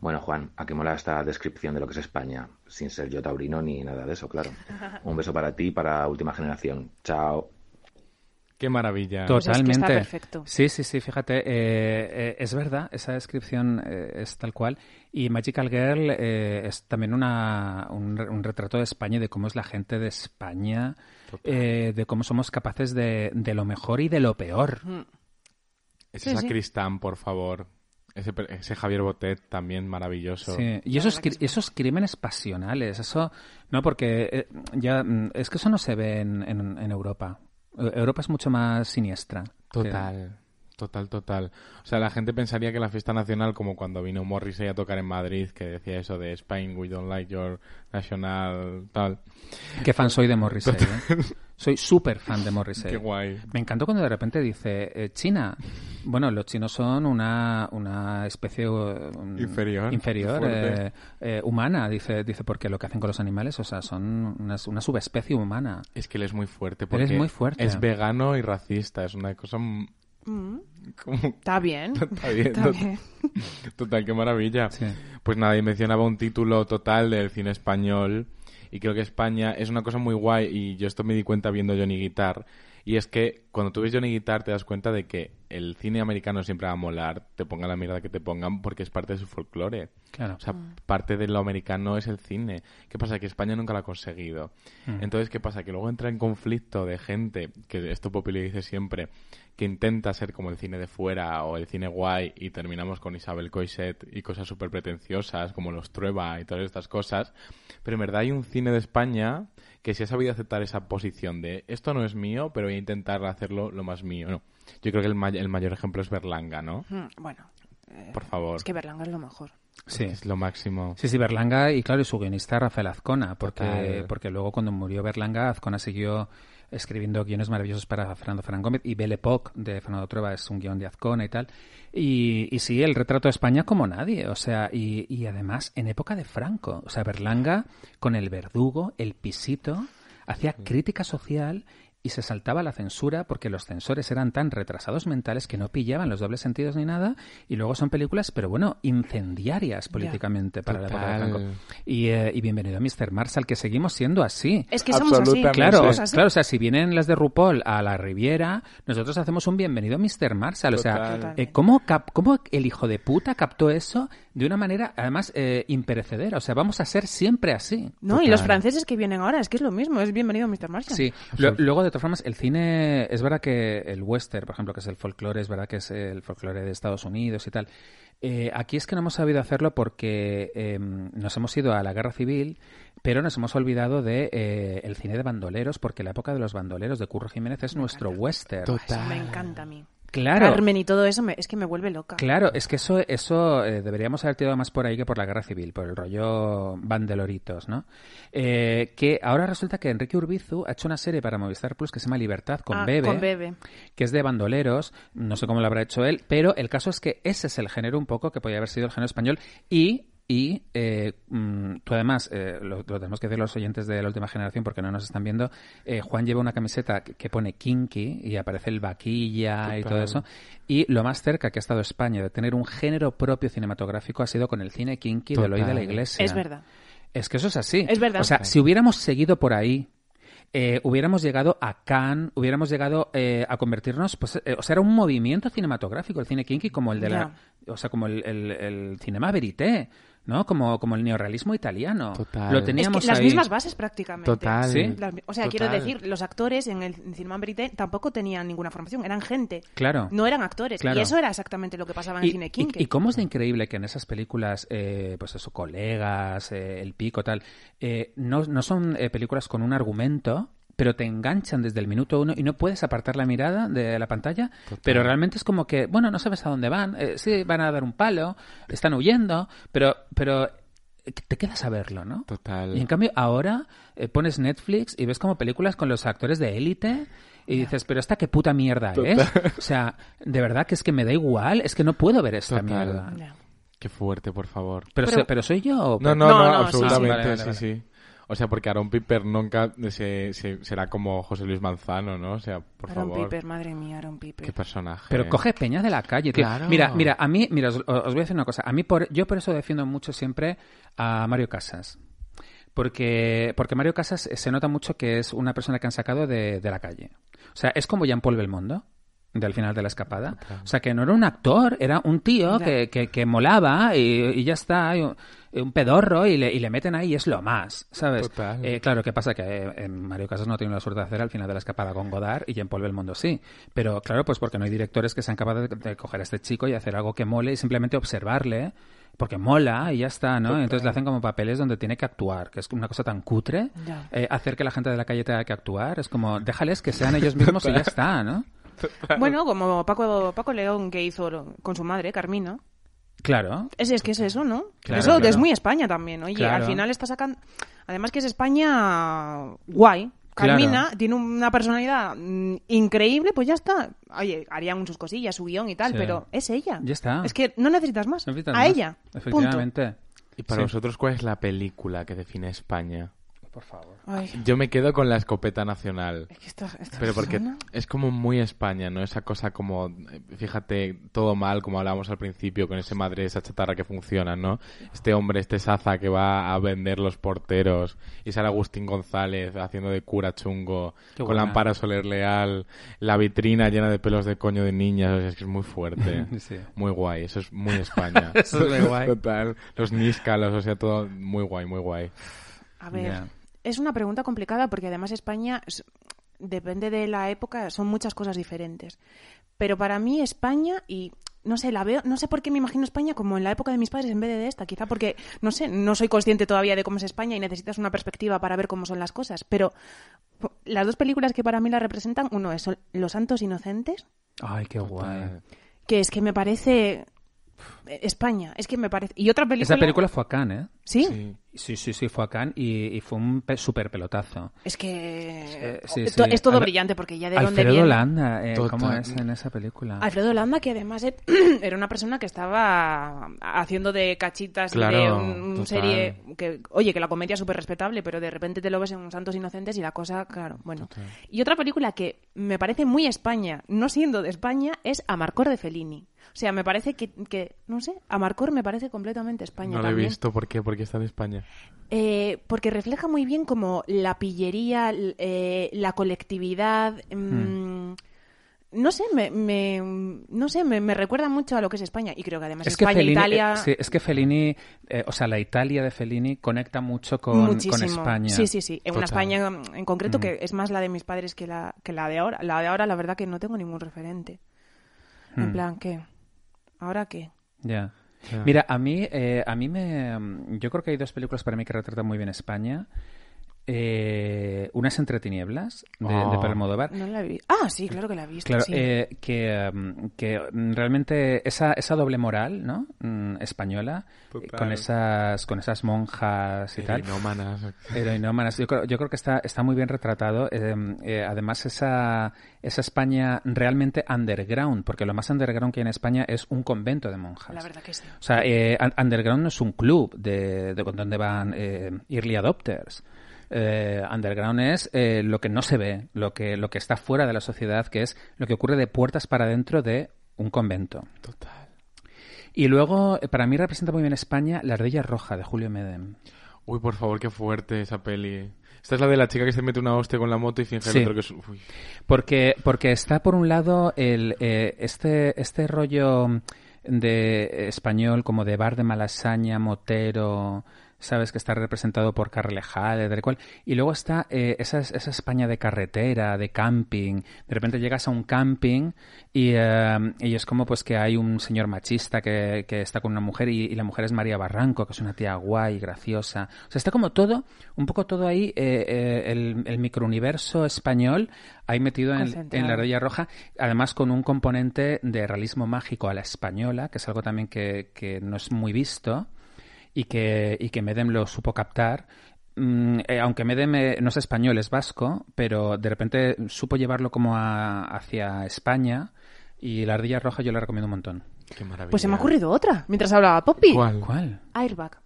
Bueno, Juan, a qué mola esta descripción de lo que es España, sin ser yo taurino ni nada de eso, claro. Un beso para ti y para Última Generación. Chao. Qué maravilla. Pues es que está Totalmente. perfecto. Sí, sí, sí, fíjate, eh, eh, es verdad, esa descripción eh, es tal cual. Y Magical Girl eh, es también una, un, re- un retrato de España y de cómo es la gente de España, eh, de cómo somos capaces de, de lo mejor y de lo peor. Ese Sí, sí. sacristán, por favor. Ese, Javier Botet también maravilloso. Sí, y esos, esos crímenes pasionales, eso, no, porque eh, ya, mm, es que eso no se ve en, en, en Europa. Europa es mucho más siniestra. Total. Total, total. O sea, la gente pensaría que la fiesta nacional, como cuando vino Morrissey a tocar en Madrid, que decía eso de Spain, we don't like your national, tal. Qué fan soy de Morrissey, ¿eh? Soy súper fan de Morrissey. Qué guay. Me encantó cuando de repente dice, eh, China. Bueno, los chinos son una, una especie eh, un- Inferior, inferior eh, eh, humana, dice, dice, porque lo que hacen con los animales, o sea, son una, una subespecie humana. Es que él es muy fuerte. Él Porque es muy fuerte. Es vegano y racista. Es una cosa Mm. Está bien. Está bien, Está tot- bien. Total, qué maravilla. Sí. Pues nada, y mencionaba un título total del cine español. Y creo que España es una cosa muy guay. Y yo esto me di cuenta viendo Johnny Guitar. Y es que cuando tú ves Johnny Guitar te das cuenta de que el cine americano siempre va a molar, te pongan la mierda que te pongan, porque es parte de su folclore. Claro. O sea, parte de lo americano es el cine. ¿Qué pasa? Que España nunca lo ha conseguido. Entonces, ¿qué pasa? Que luego entra en conflicto de gente, que esto Popi le dice siempre, que intenta ser como el cine de fuera o el cine guay y terminamos con Isabel Coixet y cosas súper pretenciosas como los Trueba y todas estas cosas. Pero en verdad hay un cine de España que sí ha sabido aceptar esa posición de esto no es mío, pero voy a intentar hacerlo lo más mío. No. Yo creo que el, may- el mayor ejemplo es Berlanga, ¿no? Mm, Bueno, eh, Por favor. es que Berlanga es lo mejor. Sí. Es lo máximo. Sí, sí, Berlanga y claro, y su guionista Rafael Azcona, porque, porque luego cuando murió Berlanga, Azcona siguió escribiendo guiones maravillosos para Fernando Ferran Gómez y Belle Époque de Fernando Trueba es un guion de Azcona y tal. Y, y sí, el retrato de España como nadie, o sea, y, y además en época de Franco, o sea, Berlanga con el verdugo, el pisito, hacía crítica social y se saltaba la censura porque los censores eran tan retrasados mentales que no pillaban los dobles sentidos ni nada y luego son películas, pero bueno, incendiarias políticamente para la época de. Franco. Y, eh, y bienvenido a Mr. Marshall, que seguimos siendo así. Es que somos así. Claro, somos así. claro, o sea, si vienen las de RuPaul a la Riviera, nosotros hacemos un bienvenido a Mr. Marshall. O sea, eh, ¿cómo, cap- ¿cómo el hijo de puta captó eso de una manera, además, eh, imperecedera. O sea, vamos a ser siempre así. No, y los franceses que vienen ahora, es que es lo mismo, es bienvenido Mr. Marshall. Sí, luego, de todas formas, el cine, es verdad que el western, por ejemplo, que es el folclore, es verdad que es el folclore de Estados Unidos y tal. Eh, aquí es que no hemos sabido hacerlo porque em, nos hemos ido a la guerra civil, pero nos hemos olvidado de eh, el cine de bandoleros, porque la época de los bandoleros de Curro Jiménez es nuestro western. Total. me encanta a mí. Claro. Carmen y todo eso es que me vuelve loca. Claro, es que eso, eso eh, deberíamos haber tirado más por ahí que por la guerra civil, por el rollo bandeloritos, ¿no? Eh, que ahora resulta que Enrique Urbizu ha hecho una serie para Movistar Plus que se llama Libertad con ah, Bebe, con Bebe, que es de bandoleros, no sé cómo lo habrá hecho él, pero el caso es que ese es el género un poco que podría haber sido el género español y y eh, mm, tú además, eh, lo, tenemos que decir los oyentes de la última generación porque no nos están viendo, eh, Juan lleva una camiseta que, pone kinky y aparece el vaquilla y todo eso. Y lo más cerca que ha estado España de tener un género propio cinematográfico ha sido con el cine kinky de Eloy de la Iglesia. Es verdad. Es que eso es así. Es verdad. O sea, si hubiéramos seguido por ahí, hubiéramos llegado a Cannes, hubiéramos llegado a convertirnos, pues, o sea, era un movimiento cinematográfico el cine kinky como el de la, o sea, como el, el, el cinema verité. ¿No? Como, como el neorrealismo italiano. Total. Lo teníamos las mismas bases prácticamente. Total. ¿Sí? o sea, quiero decir, los actores en el Cinema Verité tampoco tenían ninguna formación, eran gente. Claro. No eran actores. Y eso era exactamente lo que pasaba en el cine King. Y, cómo es de increíble que en esas películas, eh, pues eso, colegas, eh, El Pico, tal, eh, no, no son películas con un argumento pero te enganchan desde el minuto uno y no puedes apartar la mirada de la pantalla, pero realmente es como que, bueno, no sabes a dónde van, eh, sí, van a dar un palo, están huyendo, pero, pero te quedas a verlo, ¿no? Total. Y en cambio ahora eh, pones Netflix y ves como películas con los actores de élite y dices, pero esta qué puta mierda es. O sea, de verdad que es que me da igual, es que no puedo ver esta mierda. Qué fuerte, por favor. Pero, pero... soy yo. No, no, no, absolutamente, sí, sí. O sea, porque Aaron Piper nunca se, será como José Luis Manzano, ¿no? O sea, por Aaron favor. Piper, madre mía, Aaron Piper. Qué personaje. Pero coge peña de la calle, tío. Mira, mira, a mí, mira, os, voy a decir una cosa. A mí, por, yo por eso defiendo mucho siempre a Mario Casas. Porque, porque Mario Casas se nota mucho que es una persona que han sacado de, de la calle. O sea, es como Jean-Paul Belmondo del final de la escapada. O sea, que no era un actor, era un tío que, que, molaba y, ya está, un, pedorro y le, y le, meten ahí y es lo más, ¿sabes? Eh, claro, ¿qué pasa? Que eh, Mario Casas no tiene la suerte de hacer al final de la escapada con Godard y en Polvo el Mundo sí. Pero claro, pues porque no hay directores que sean capaces de, coger a este chico y hacer algo que mole y simplemente observarle porque mola y ya está, ¿no? Entonces le hacen como papeles donde tiene que actuar, que es una cosa tan cutre. Eh, hacer que la gente de la calle tenga que actuar es como, déjales que sean ellos mismos y ya está, ¿no? Bueno, como Paco, Paco León que hizo con su madre, Carmina. Claro. Es, es que es eso, ¿no? eso es muy España también. Oye, al final está sacando... Además que es España guay. Carmina tiene una personalidad mm, increíble, pues ya está. Oye, harían sus cosillas, su guion y tal, pero es ella. Ya está. Es que no necesitas más. a ella. Efectivamente. ¿Y para vosotros cuál es la película que define España? Por favor. Yo me quedo con la escopeta nacional. pero porque es como muy España, ¿no? Esa cosa como, fíjate, todo mal, como hablábamos al principio, con ese madre, esa chatarra que funciona, ¿no? Este hombre, este Saza que va a vender los porteros, y sale Agustín González haciendo de cura chungo, con la Ampara Soler Leal, la vitrina llena de pelos de coño de niñas, es que es muy fuerte. Muy guay, eso es muy España. eso es muy guay. Total. Los níscalos, o sea, todo muy guay, muy guay. A ver es una pregunta complicada porque además España, depende de la época, son muchas cosas diferentes. Pero para mí España, y no sé, la veo, no sé por qué me imagino España como en la época de mis padres en vez de esta, quizá porque, no sé, no soy consciente todavía de cómo es España y necesitas una perspectiva para ver cómo son las cosas. Pero las dos películas que para mí la representan, uno es Los Santos Inocentes. Ay, qué guay. Que es que me parece España, es que me parece. Y otra película. Esa película fue a Cannes, ¿eh? ¿Sí? Sí, sí, sí, fue a Cannes y, fue un pe super pelotazo. Es que. es todo brillante porque ya de Alfredo dónde viene. Landa, eh, ¿cómo es en esa película? Alfredo Landa, que además e- era una persona que estaba haciendo de cachitas de una serie. que Oye, que la comedia es súper respetable, pero de repente te lo ves en un Santos Inocentes y la cosa, claro, bueno. Y otra película que me parece muy España, no siendo de España, es Amarcor de Fellini. O sea, me parece que, que no sé, Amarcor me parece completamente España. No lo he visto, ¿por qué? Porque está en España. Eh, porque refleja muy bien como la pillería, eh, la colectividad. Mm, hmm. no sé, me, me- no sé, me, me recuerda mucho a lo que es España. Y creo que además Es que España, Fellini, Italia... eh, sí, es que Fellini, eh, o sea, la Italia de Fellini conecta mucho con, muchísimo. con España. Sí, sí, sí. En una. España en, concreto Mm. que es más la de mis padres que la, que la de ahora. La de ahora, la verdad que no tengo ningún referente. En Mm. plan, ¿qué? ¿Ahora qué? Ya. Mira, a mí, eh, a mí me, yo creo que hay dos películas para mí que retratan muy bien España. Eh, una es Entre tinieblas de, de Oh. Pedro Almodóvar. No la visto. Ah, sí, claro que la he visto. Claro, sí. eh, que, mm, que realmente esa, esa doble moral, ¿no? Mm, española, eh, con esas, con esas monjas y tal. Heroinómanas. Heroinómanas. Yo creo, yo creo que está, está muy bien retratado. eh, eh, además, esa, esa España realmente underground, porque lo más underground que hay en España es un convento de monjas. La verdad que sí. O sea, eh, un- underground no es un club de, de donde van eh, early adopters. Eh, underground es eh, lo que no se ve, lo que, lo que está fuera de la sociedad, que es lo que ocurre de puertas para dentro de un convento. Total. Y luego, eh, para mí representa muy bien España La Ardilla Roja de Julio Medem. Uy, por favor, qué fuerte esa peli. Esta es la de la chica que se mete una hostia con la moto y finge Sí. el otro que es... Uy. Porque, porque está por un lado el, eh, este, este rollo de español como de bar de malasaña, motero, sabes que está representado por Carlejade, del cual y luego está eh, esa, esa España de carretera, de camping. De repente llegas a un camping y, eh, y es como pues que hay un señor machista que, que está con una mujer y, y la mujer es María Barranco, que es una tía guay, graciosa. O sea, está como todo, un poco todo ahí, eh, eh, el, el microuniverso español ahí metido en, la ardilla roja, además con un componente de realismo mágico a la española, que es algo también que, que no es muy visto y que, y que Medem lo supo captar. Mm, eh, aunque Medem eh, no es español, es vasco, pero de repente supo llevarlo como a- hacia España y la ardilla roja yo la recomiendo un montón. Qué maravilla. Pues se me ha ocurrido otra, mientras hablaba Poppy. ¿Cuál? ¿Cuál? Airbag.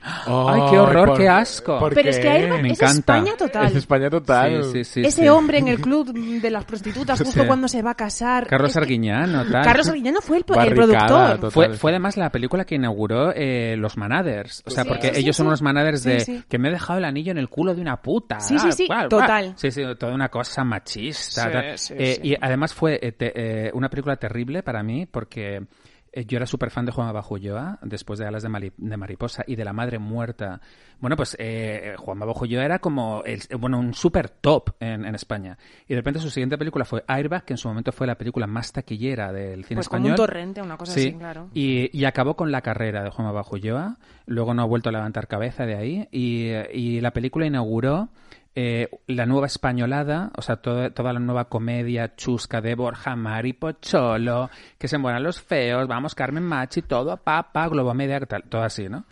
¡Ay, qué horror, qué asco! ¿por Pero es que qué? Airbag Me es encanta. España total. Es España total. Sí, sí, sí, Ese sí. hombre en el club de las prostitutas justo Sí. cuando se va a casar. Carlos Arguiñano, tal. Carlos Arguiñano fue el, el productor. Fue, fue además la película que inauguró eh, los manaders. O sea, Sí, porque sí, sí, ellos son sí. unos manaders Sí, de sí. que me he dejado el anillo en el culo de una puta. Sí, sí, sí, total. Sí, sí, toda una cosa machista. Sí, tal. sí, Eh, sí. Y además fue eh, te- eh, una película terrible para mí porque yo era súper fan de Juan Bajo Ulloa, después de Alas de, Mali- de Mariposa y de La Madre Muerta. Bueno, pues eh, Juan Bajo Ulloa era como el- bueno, un súper top en, en España. Y de repente su siguiente película fue Airbag, que en su momento fue la película más taquillera del cine Pues como español. un torrente, una cosa Sí, así, claro. y, y acabó con la carrera de Juan Bajo Ulloa. Luego no ha vuelto a levantar cabeza de ahí. Y, y la película inauguró eh, la nueva españolada, o sea, todo- toda la nueva comedia chusca de Borja Mari Pocholo, que se mueran los feos, vamos, Carmen Machi, todo, papá, Globo Media, tal, todo así, ¿no?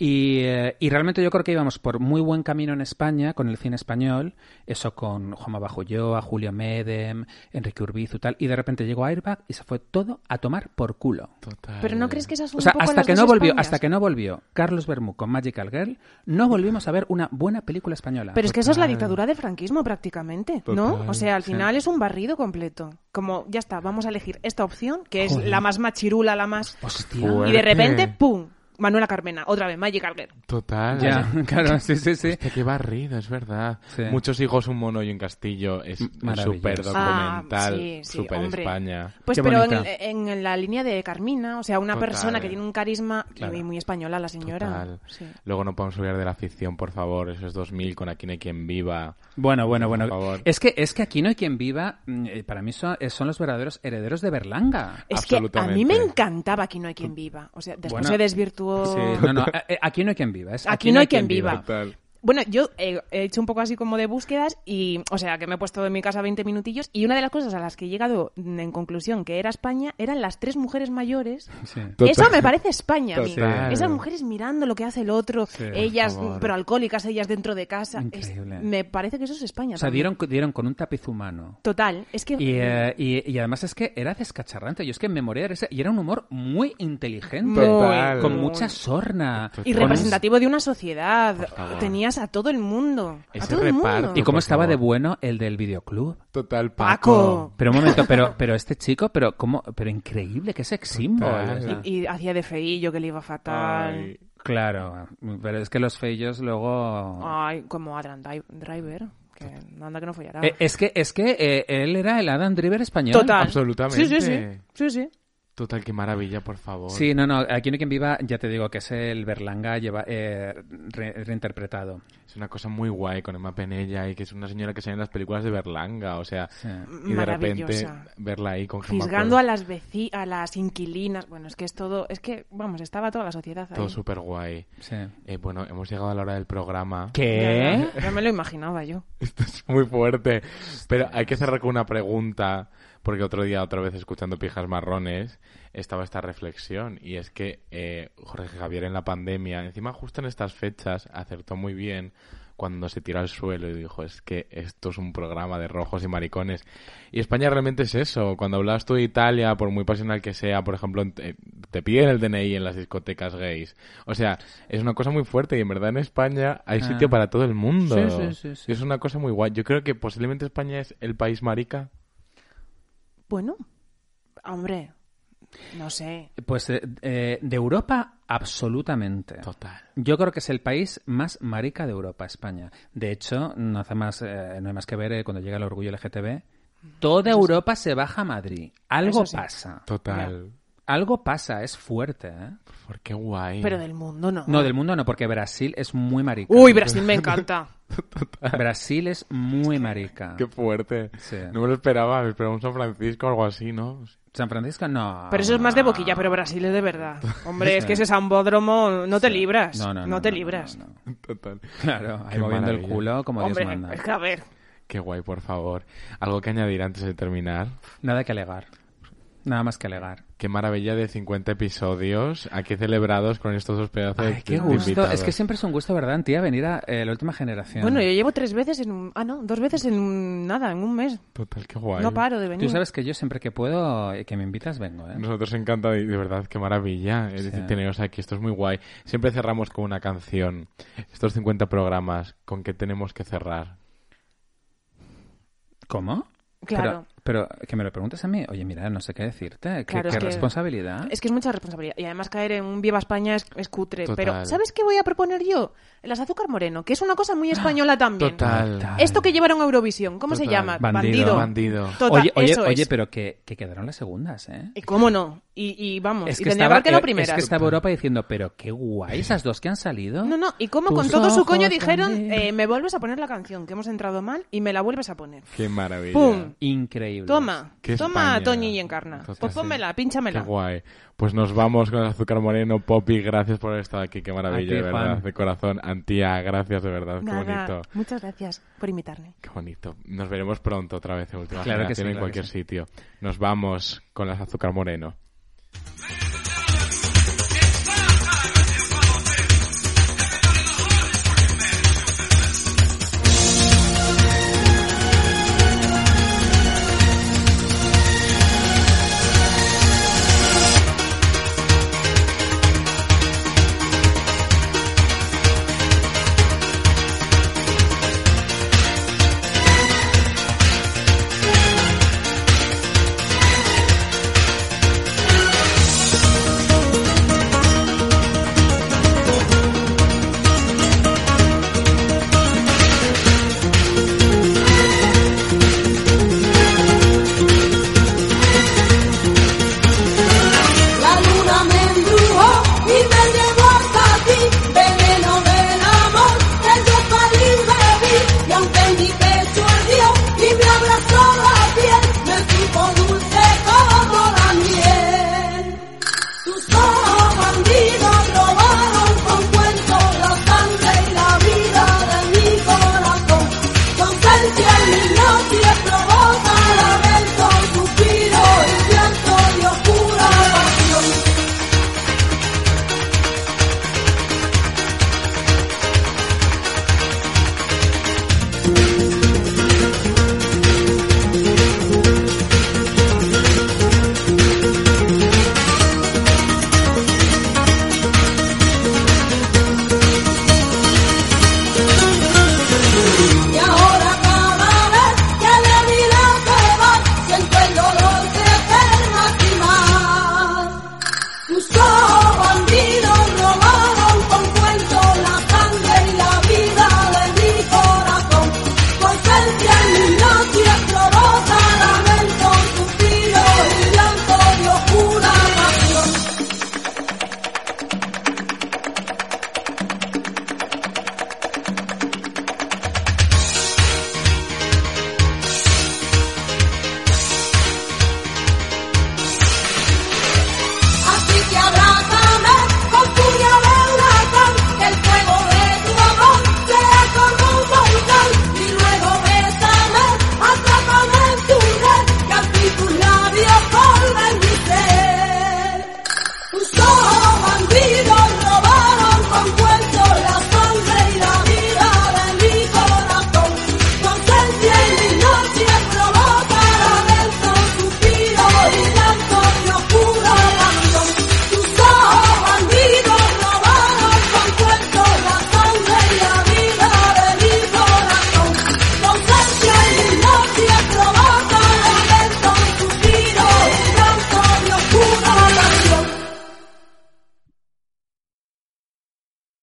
Y, eh, y realmente yo creo que íbamos por muy buen camino en España con el cine español, eso con Juanma Bajo Ulloa, Julio Medem, Enrique Urbizu, tal, y de repente llegó Airbag y se fue todo a tomar por culo. Total. Pero ¿no crees que esas son O sea, un poco hasta las que dos no volvió, Españas? hasta que no volvió Carlos Bermú con Magical Girl, no volvimos a ver una buena película española. Pero es que eso es la Total. dictadura del franquismo prácticamente, ¿no? Total, O sea, al sí. final es un barrido completo. Como, ya está, vamos a elegir esta opción, que es Joder. la más machirula, la más... Hostia. Y de repente, ¡pum! Manuela Carmena, otra vez, Magical Girl. Total. Ya, claro, sí, sí, sí. Hostia, qué barrido, es verdad. Sí. Muchos hijos, un mono y un castillo. Es súper Ah, documental. sí, sí, súper hombre. España. Pues Qué pero en, en la línea de Carmina, o sea, una Total. persona que tiene un carisma Claro. muy, muy española, la señora. Total. Sí. Luego no podemos olvidar de la ficción, por favor. Esos 2000 con Aquí no hay quien viva. Bueno, bueno, bueno. Por favor. Es que, es que aquí no hay quien viva. mm, eh, Para mí son, eh, son los verdaderos herederos de Berlanga. Es que a mí me encantaba Aquí no hay quien viva. O sea, después Bueno, se desvirtuó... Sí, no, no, eh, eh, aquí no hay quien viva. es Aquí no hay quien viva. Total. Bueno, yo he, he hecho un poco así como de búsquedas y, o sea, que me he puesto en mi casa 20 minutillos y una de las cosas a las que he llegado mm, en conclusión que era España eran las tres mujeres mayores. Sí. Total. Eso me parece España a mí. Esas mujeres mirando lo que hace el otro, Sí, ellas, favor. pero alcohólicas, ellas dentro de casa. Es- Increíble. me parece que eso es España. O sea, dieron, dieron con un tapiz humano. Total, es que... Y, eh, y, y además es que era descacharrante. Yo es que me moría de risa. Y era un humor muy inteligente. Total. Con mucha sorna. Y representativo de una sociedad. Tenías a todo el mundo. a Ese todo el mundo. reparto. ¿Y cómo estaba de bueno el del videoclub? Total, Paco. Paco. Pero un momento, pero, pero este chico, pero cómo, pero increíble, que sex symbol. Y, y hacía de feillo que le iba fatal. Ay. Claro, pero es que los feillos luego... Ay, como Adam Driver. Que anda que no follará. Eh, es que, es que eh, él era el Adam Driver español. Total. Absolutamente. Sí, sí, sí. Sí, sí. Total, qué maravilla, por favor. Sí, no, no, aquí no hay quien viva, ya te digo que es el Berlanga lleva, eh, re- reinterpretado. Es una cosa muy guay con Emma Penella y que es una señora que sale en las películas de Berlanga, o sea, Sí. y de repente verla ahí con Gemma Fisgando a las veci a las inquilinas. Bueno, es que es todo. Es que, vamos, estaba toda la sociedad ahí. todo súper guay. Sí. Eh, bueno, hemos llegado a la hora del programa. ¿Qué? Ya, ya, ya me lo imaginaba yo. Esto es muy fuerte. Pero hay que cerrar con una pregunta, porque otro día, otra vez escuchando Pijas Marrones, estaba esta reflexión. Y es que eh, Jorge Javier en la pandemia, encima justo en estas fechas, acertó muy bien cuando se tiró al suelo y dijo, es que esto es un programa de rojos y maricones. Y España realmente es eso. Cuando hablas tú de Italia, por muy pasional que sea, por ejemplo, te, piden el DNI en las discotecas gays. O sea, es una cosa muy fuerte y en verdad en España hay Ah. sitio para todo el mundo. Sí, sí, sí, sí. Y es una cosa muy guay. Yo creo que posiblemente España es el país marica. Bueno, hombre, no sé. Pues eh, eh, de Europa, absolutamente. Total. Yo creo que es el país más marica de Europa, España. De hecho, no hace más, eh, no hay más que ver eh, cuando llega el orgullo LGTB. Toda Europa se baja a Madrid. Algo sí. pasa. Total. Algo pasa, es fuerte, ¿eh? Por qué guay. Pero del mundo no. No, del mundo no, porque Brasil es muy marica. Uy, Brasil me encanta. Brasil es muy marica. Qué fuerte. Sí. No me lo esperaba. Me esperaba un San Francisco o algo así, ¿no? San Francisco no. Pero eso es más de boquilla, pero Brasil es de verdad. Hombre, es que ese sambódromo no te libras. No, no, no. te no, libras. no, no. Total. Claro, ahí Qué moviendo el culo como Hombre, Dios manda. es que a ver. Qué guay, por favor. ¿Algo que añadir antes de terminar? Nada que alegar. Nada más que alegar. Qué maravilla de 50 episodios aquí celebrados con estos dos pedazos de Ay, qué de gusto. invitados. Es que siempre es un gusto, ¿verdad, tía? Venir a eh, la última generación. Bueno, yo llevo tres veces en un... Ah, no, dos veces en un- nada, en un mes. Total, qué guay. No paro de venir. Tú sabes que yo siempre que puedo, eh, que me invitas, vengo, ¿eh? Nosotros encanta, de de verdad, qué maravilla. Es decir, Sí. teneros aquí, esto es muy guay. Siempre cerramos con una canción. Estos 50 programas, ¿con qué tenemos que cerrar? ¿Cómo? Claro. Pero, pero que me lo preguntes a mí. Oye, mira, no sé qué decirte. ¿Qué, Claro, qué es que- responsabilidad? Es que es mucha responsabilidad. Y además caer en un Viva España es, es cutre. Total. Pero, ¿sabes qué voy a proponer yo? Las azúcar moreno, que es una cosa muy española también. Total. Esto que llevaron a Eurovisión, ¿cómo se llama? Bandido. Bandido. Total, oye, oye, eso oye, es. pero que, que quedaron las segundas, ¿eh? ¿Y cómo no? Y, y vamos, Es y que, tendría que estaba, quedado eh, primeras. es que estaba Europa diciendo, pero qué guay esas dos que han salido. No, no, y cómo Tus con todo su coño dijeron, eh, me vuelves a poner la canción, que hemos entrado mal, y me la vuelves a poner. Qué maravilla. ¡Pum! Increíble. Toma, Qué toma, España. Toñi y Encarna. Total, Pues pónmela, Qué pínchamela. guay. Pues nos vamos con el azúcar moreno. Poppy, gracias por haber estado aquí. Qué maravilla, ti, de verdad. Juan. De corazón. Antía, gracias, de verdad. Qué Nada, bonito. muchas gracias por invitarme. Qué bonito. Nos veremos pronto otra vez en Última Claro que Generación sí, en claro cualquier sí. sitio. Nos vamos con las azúcar moreno.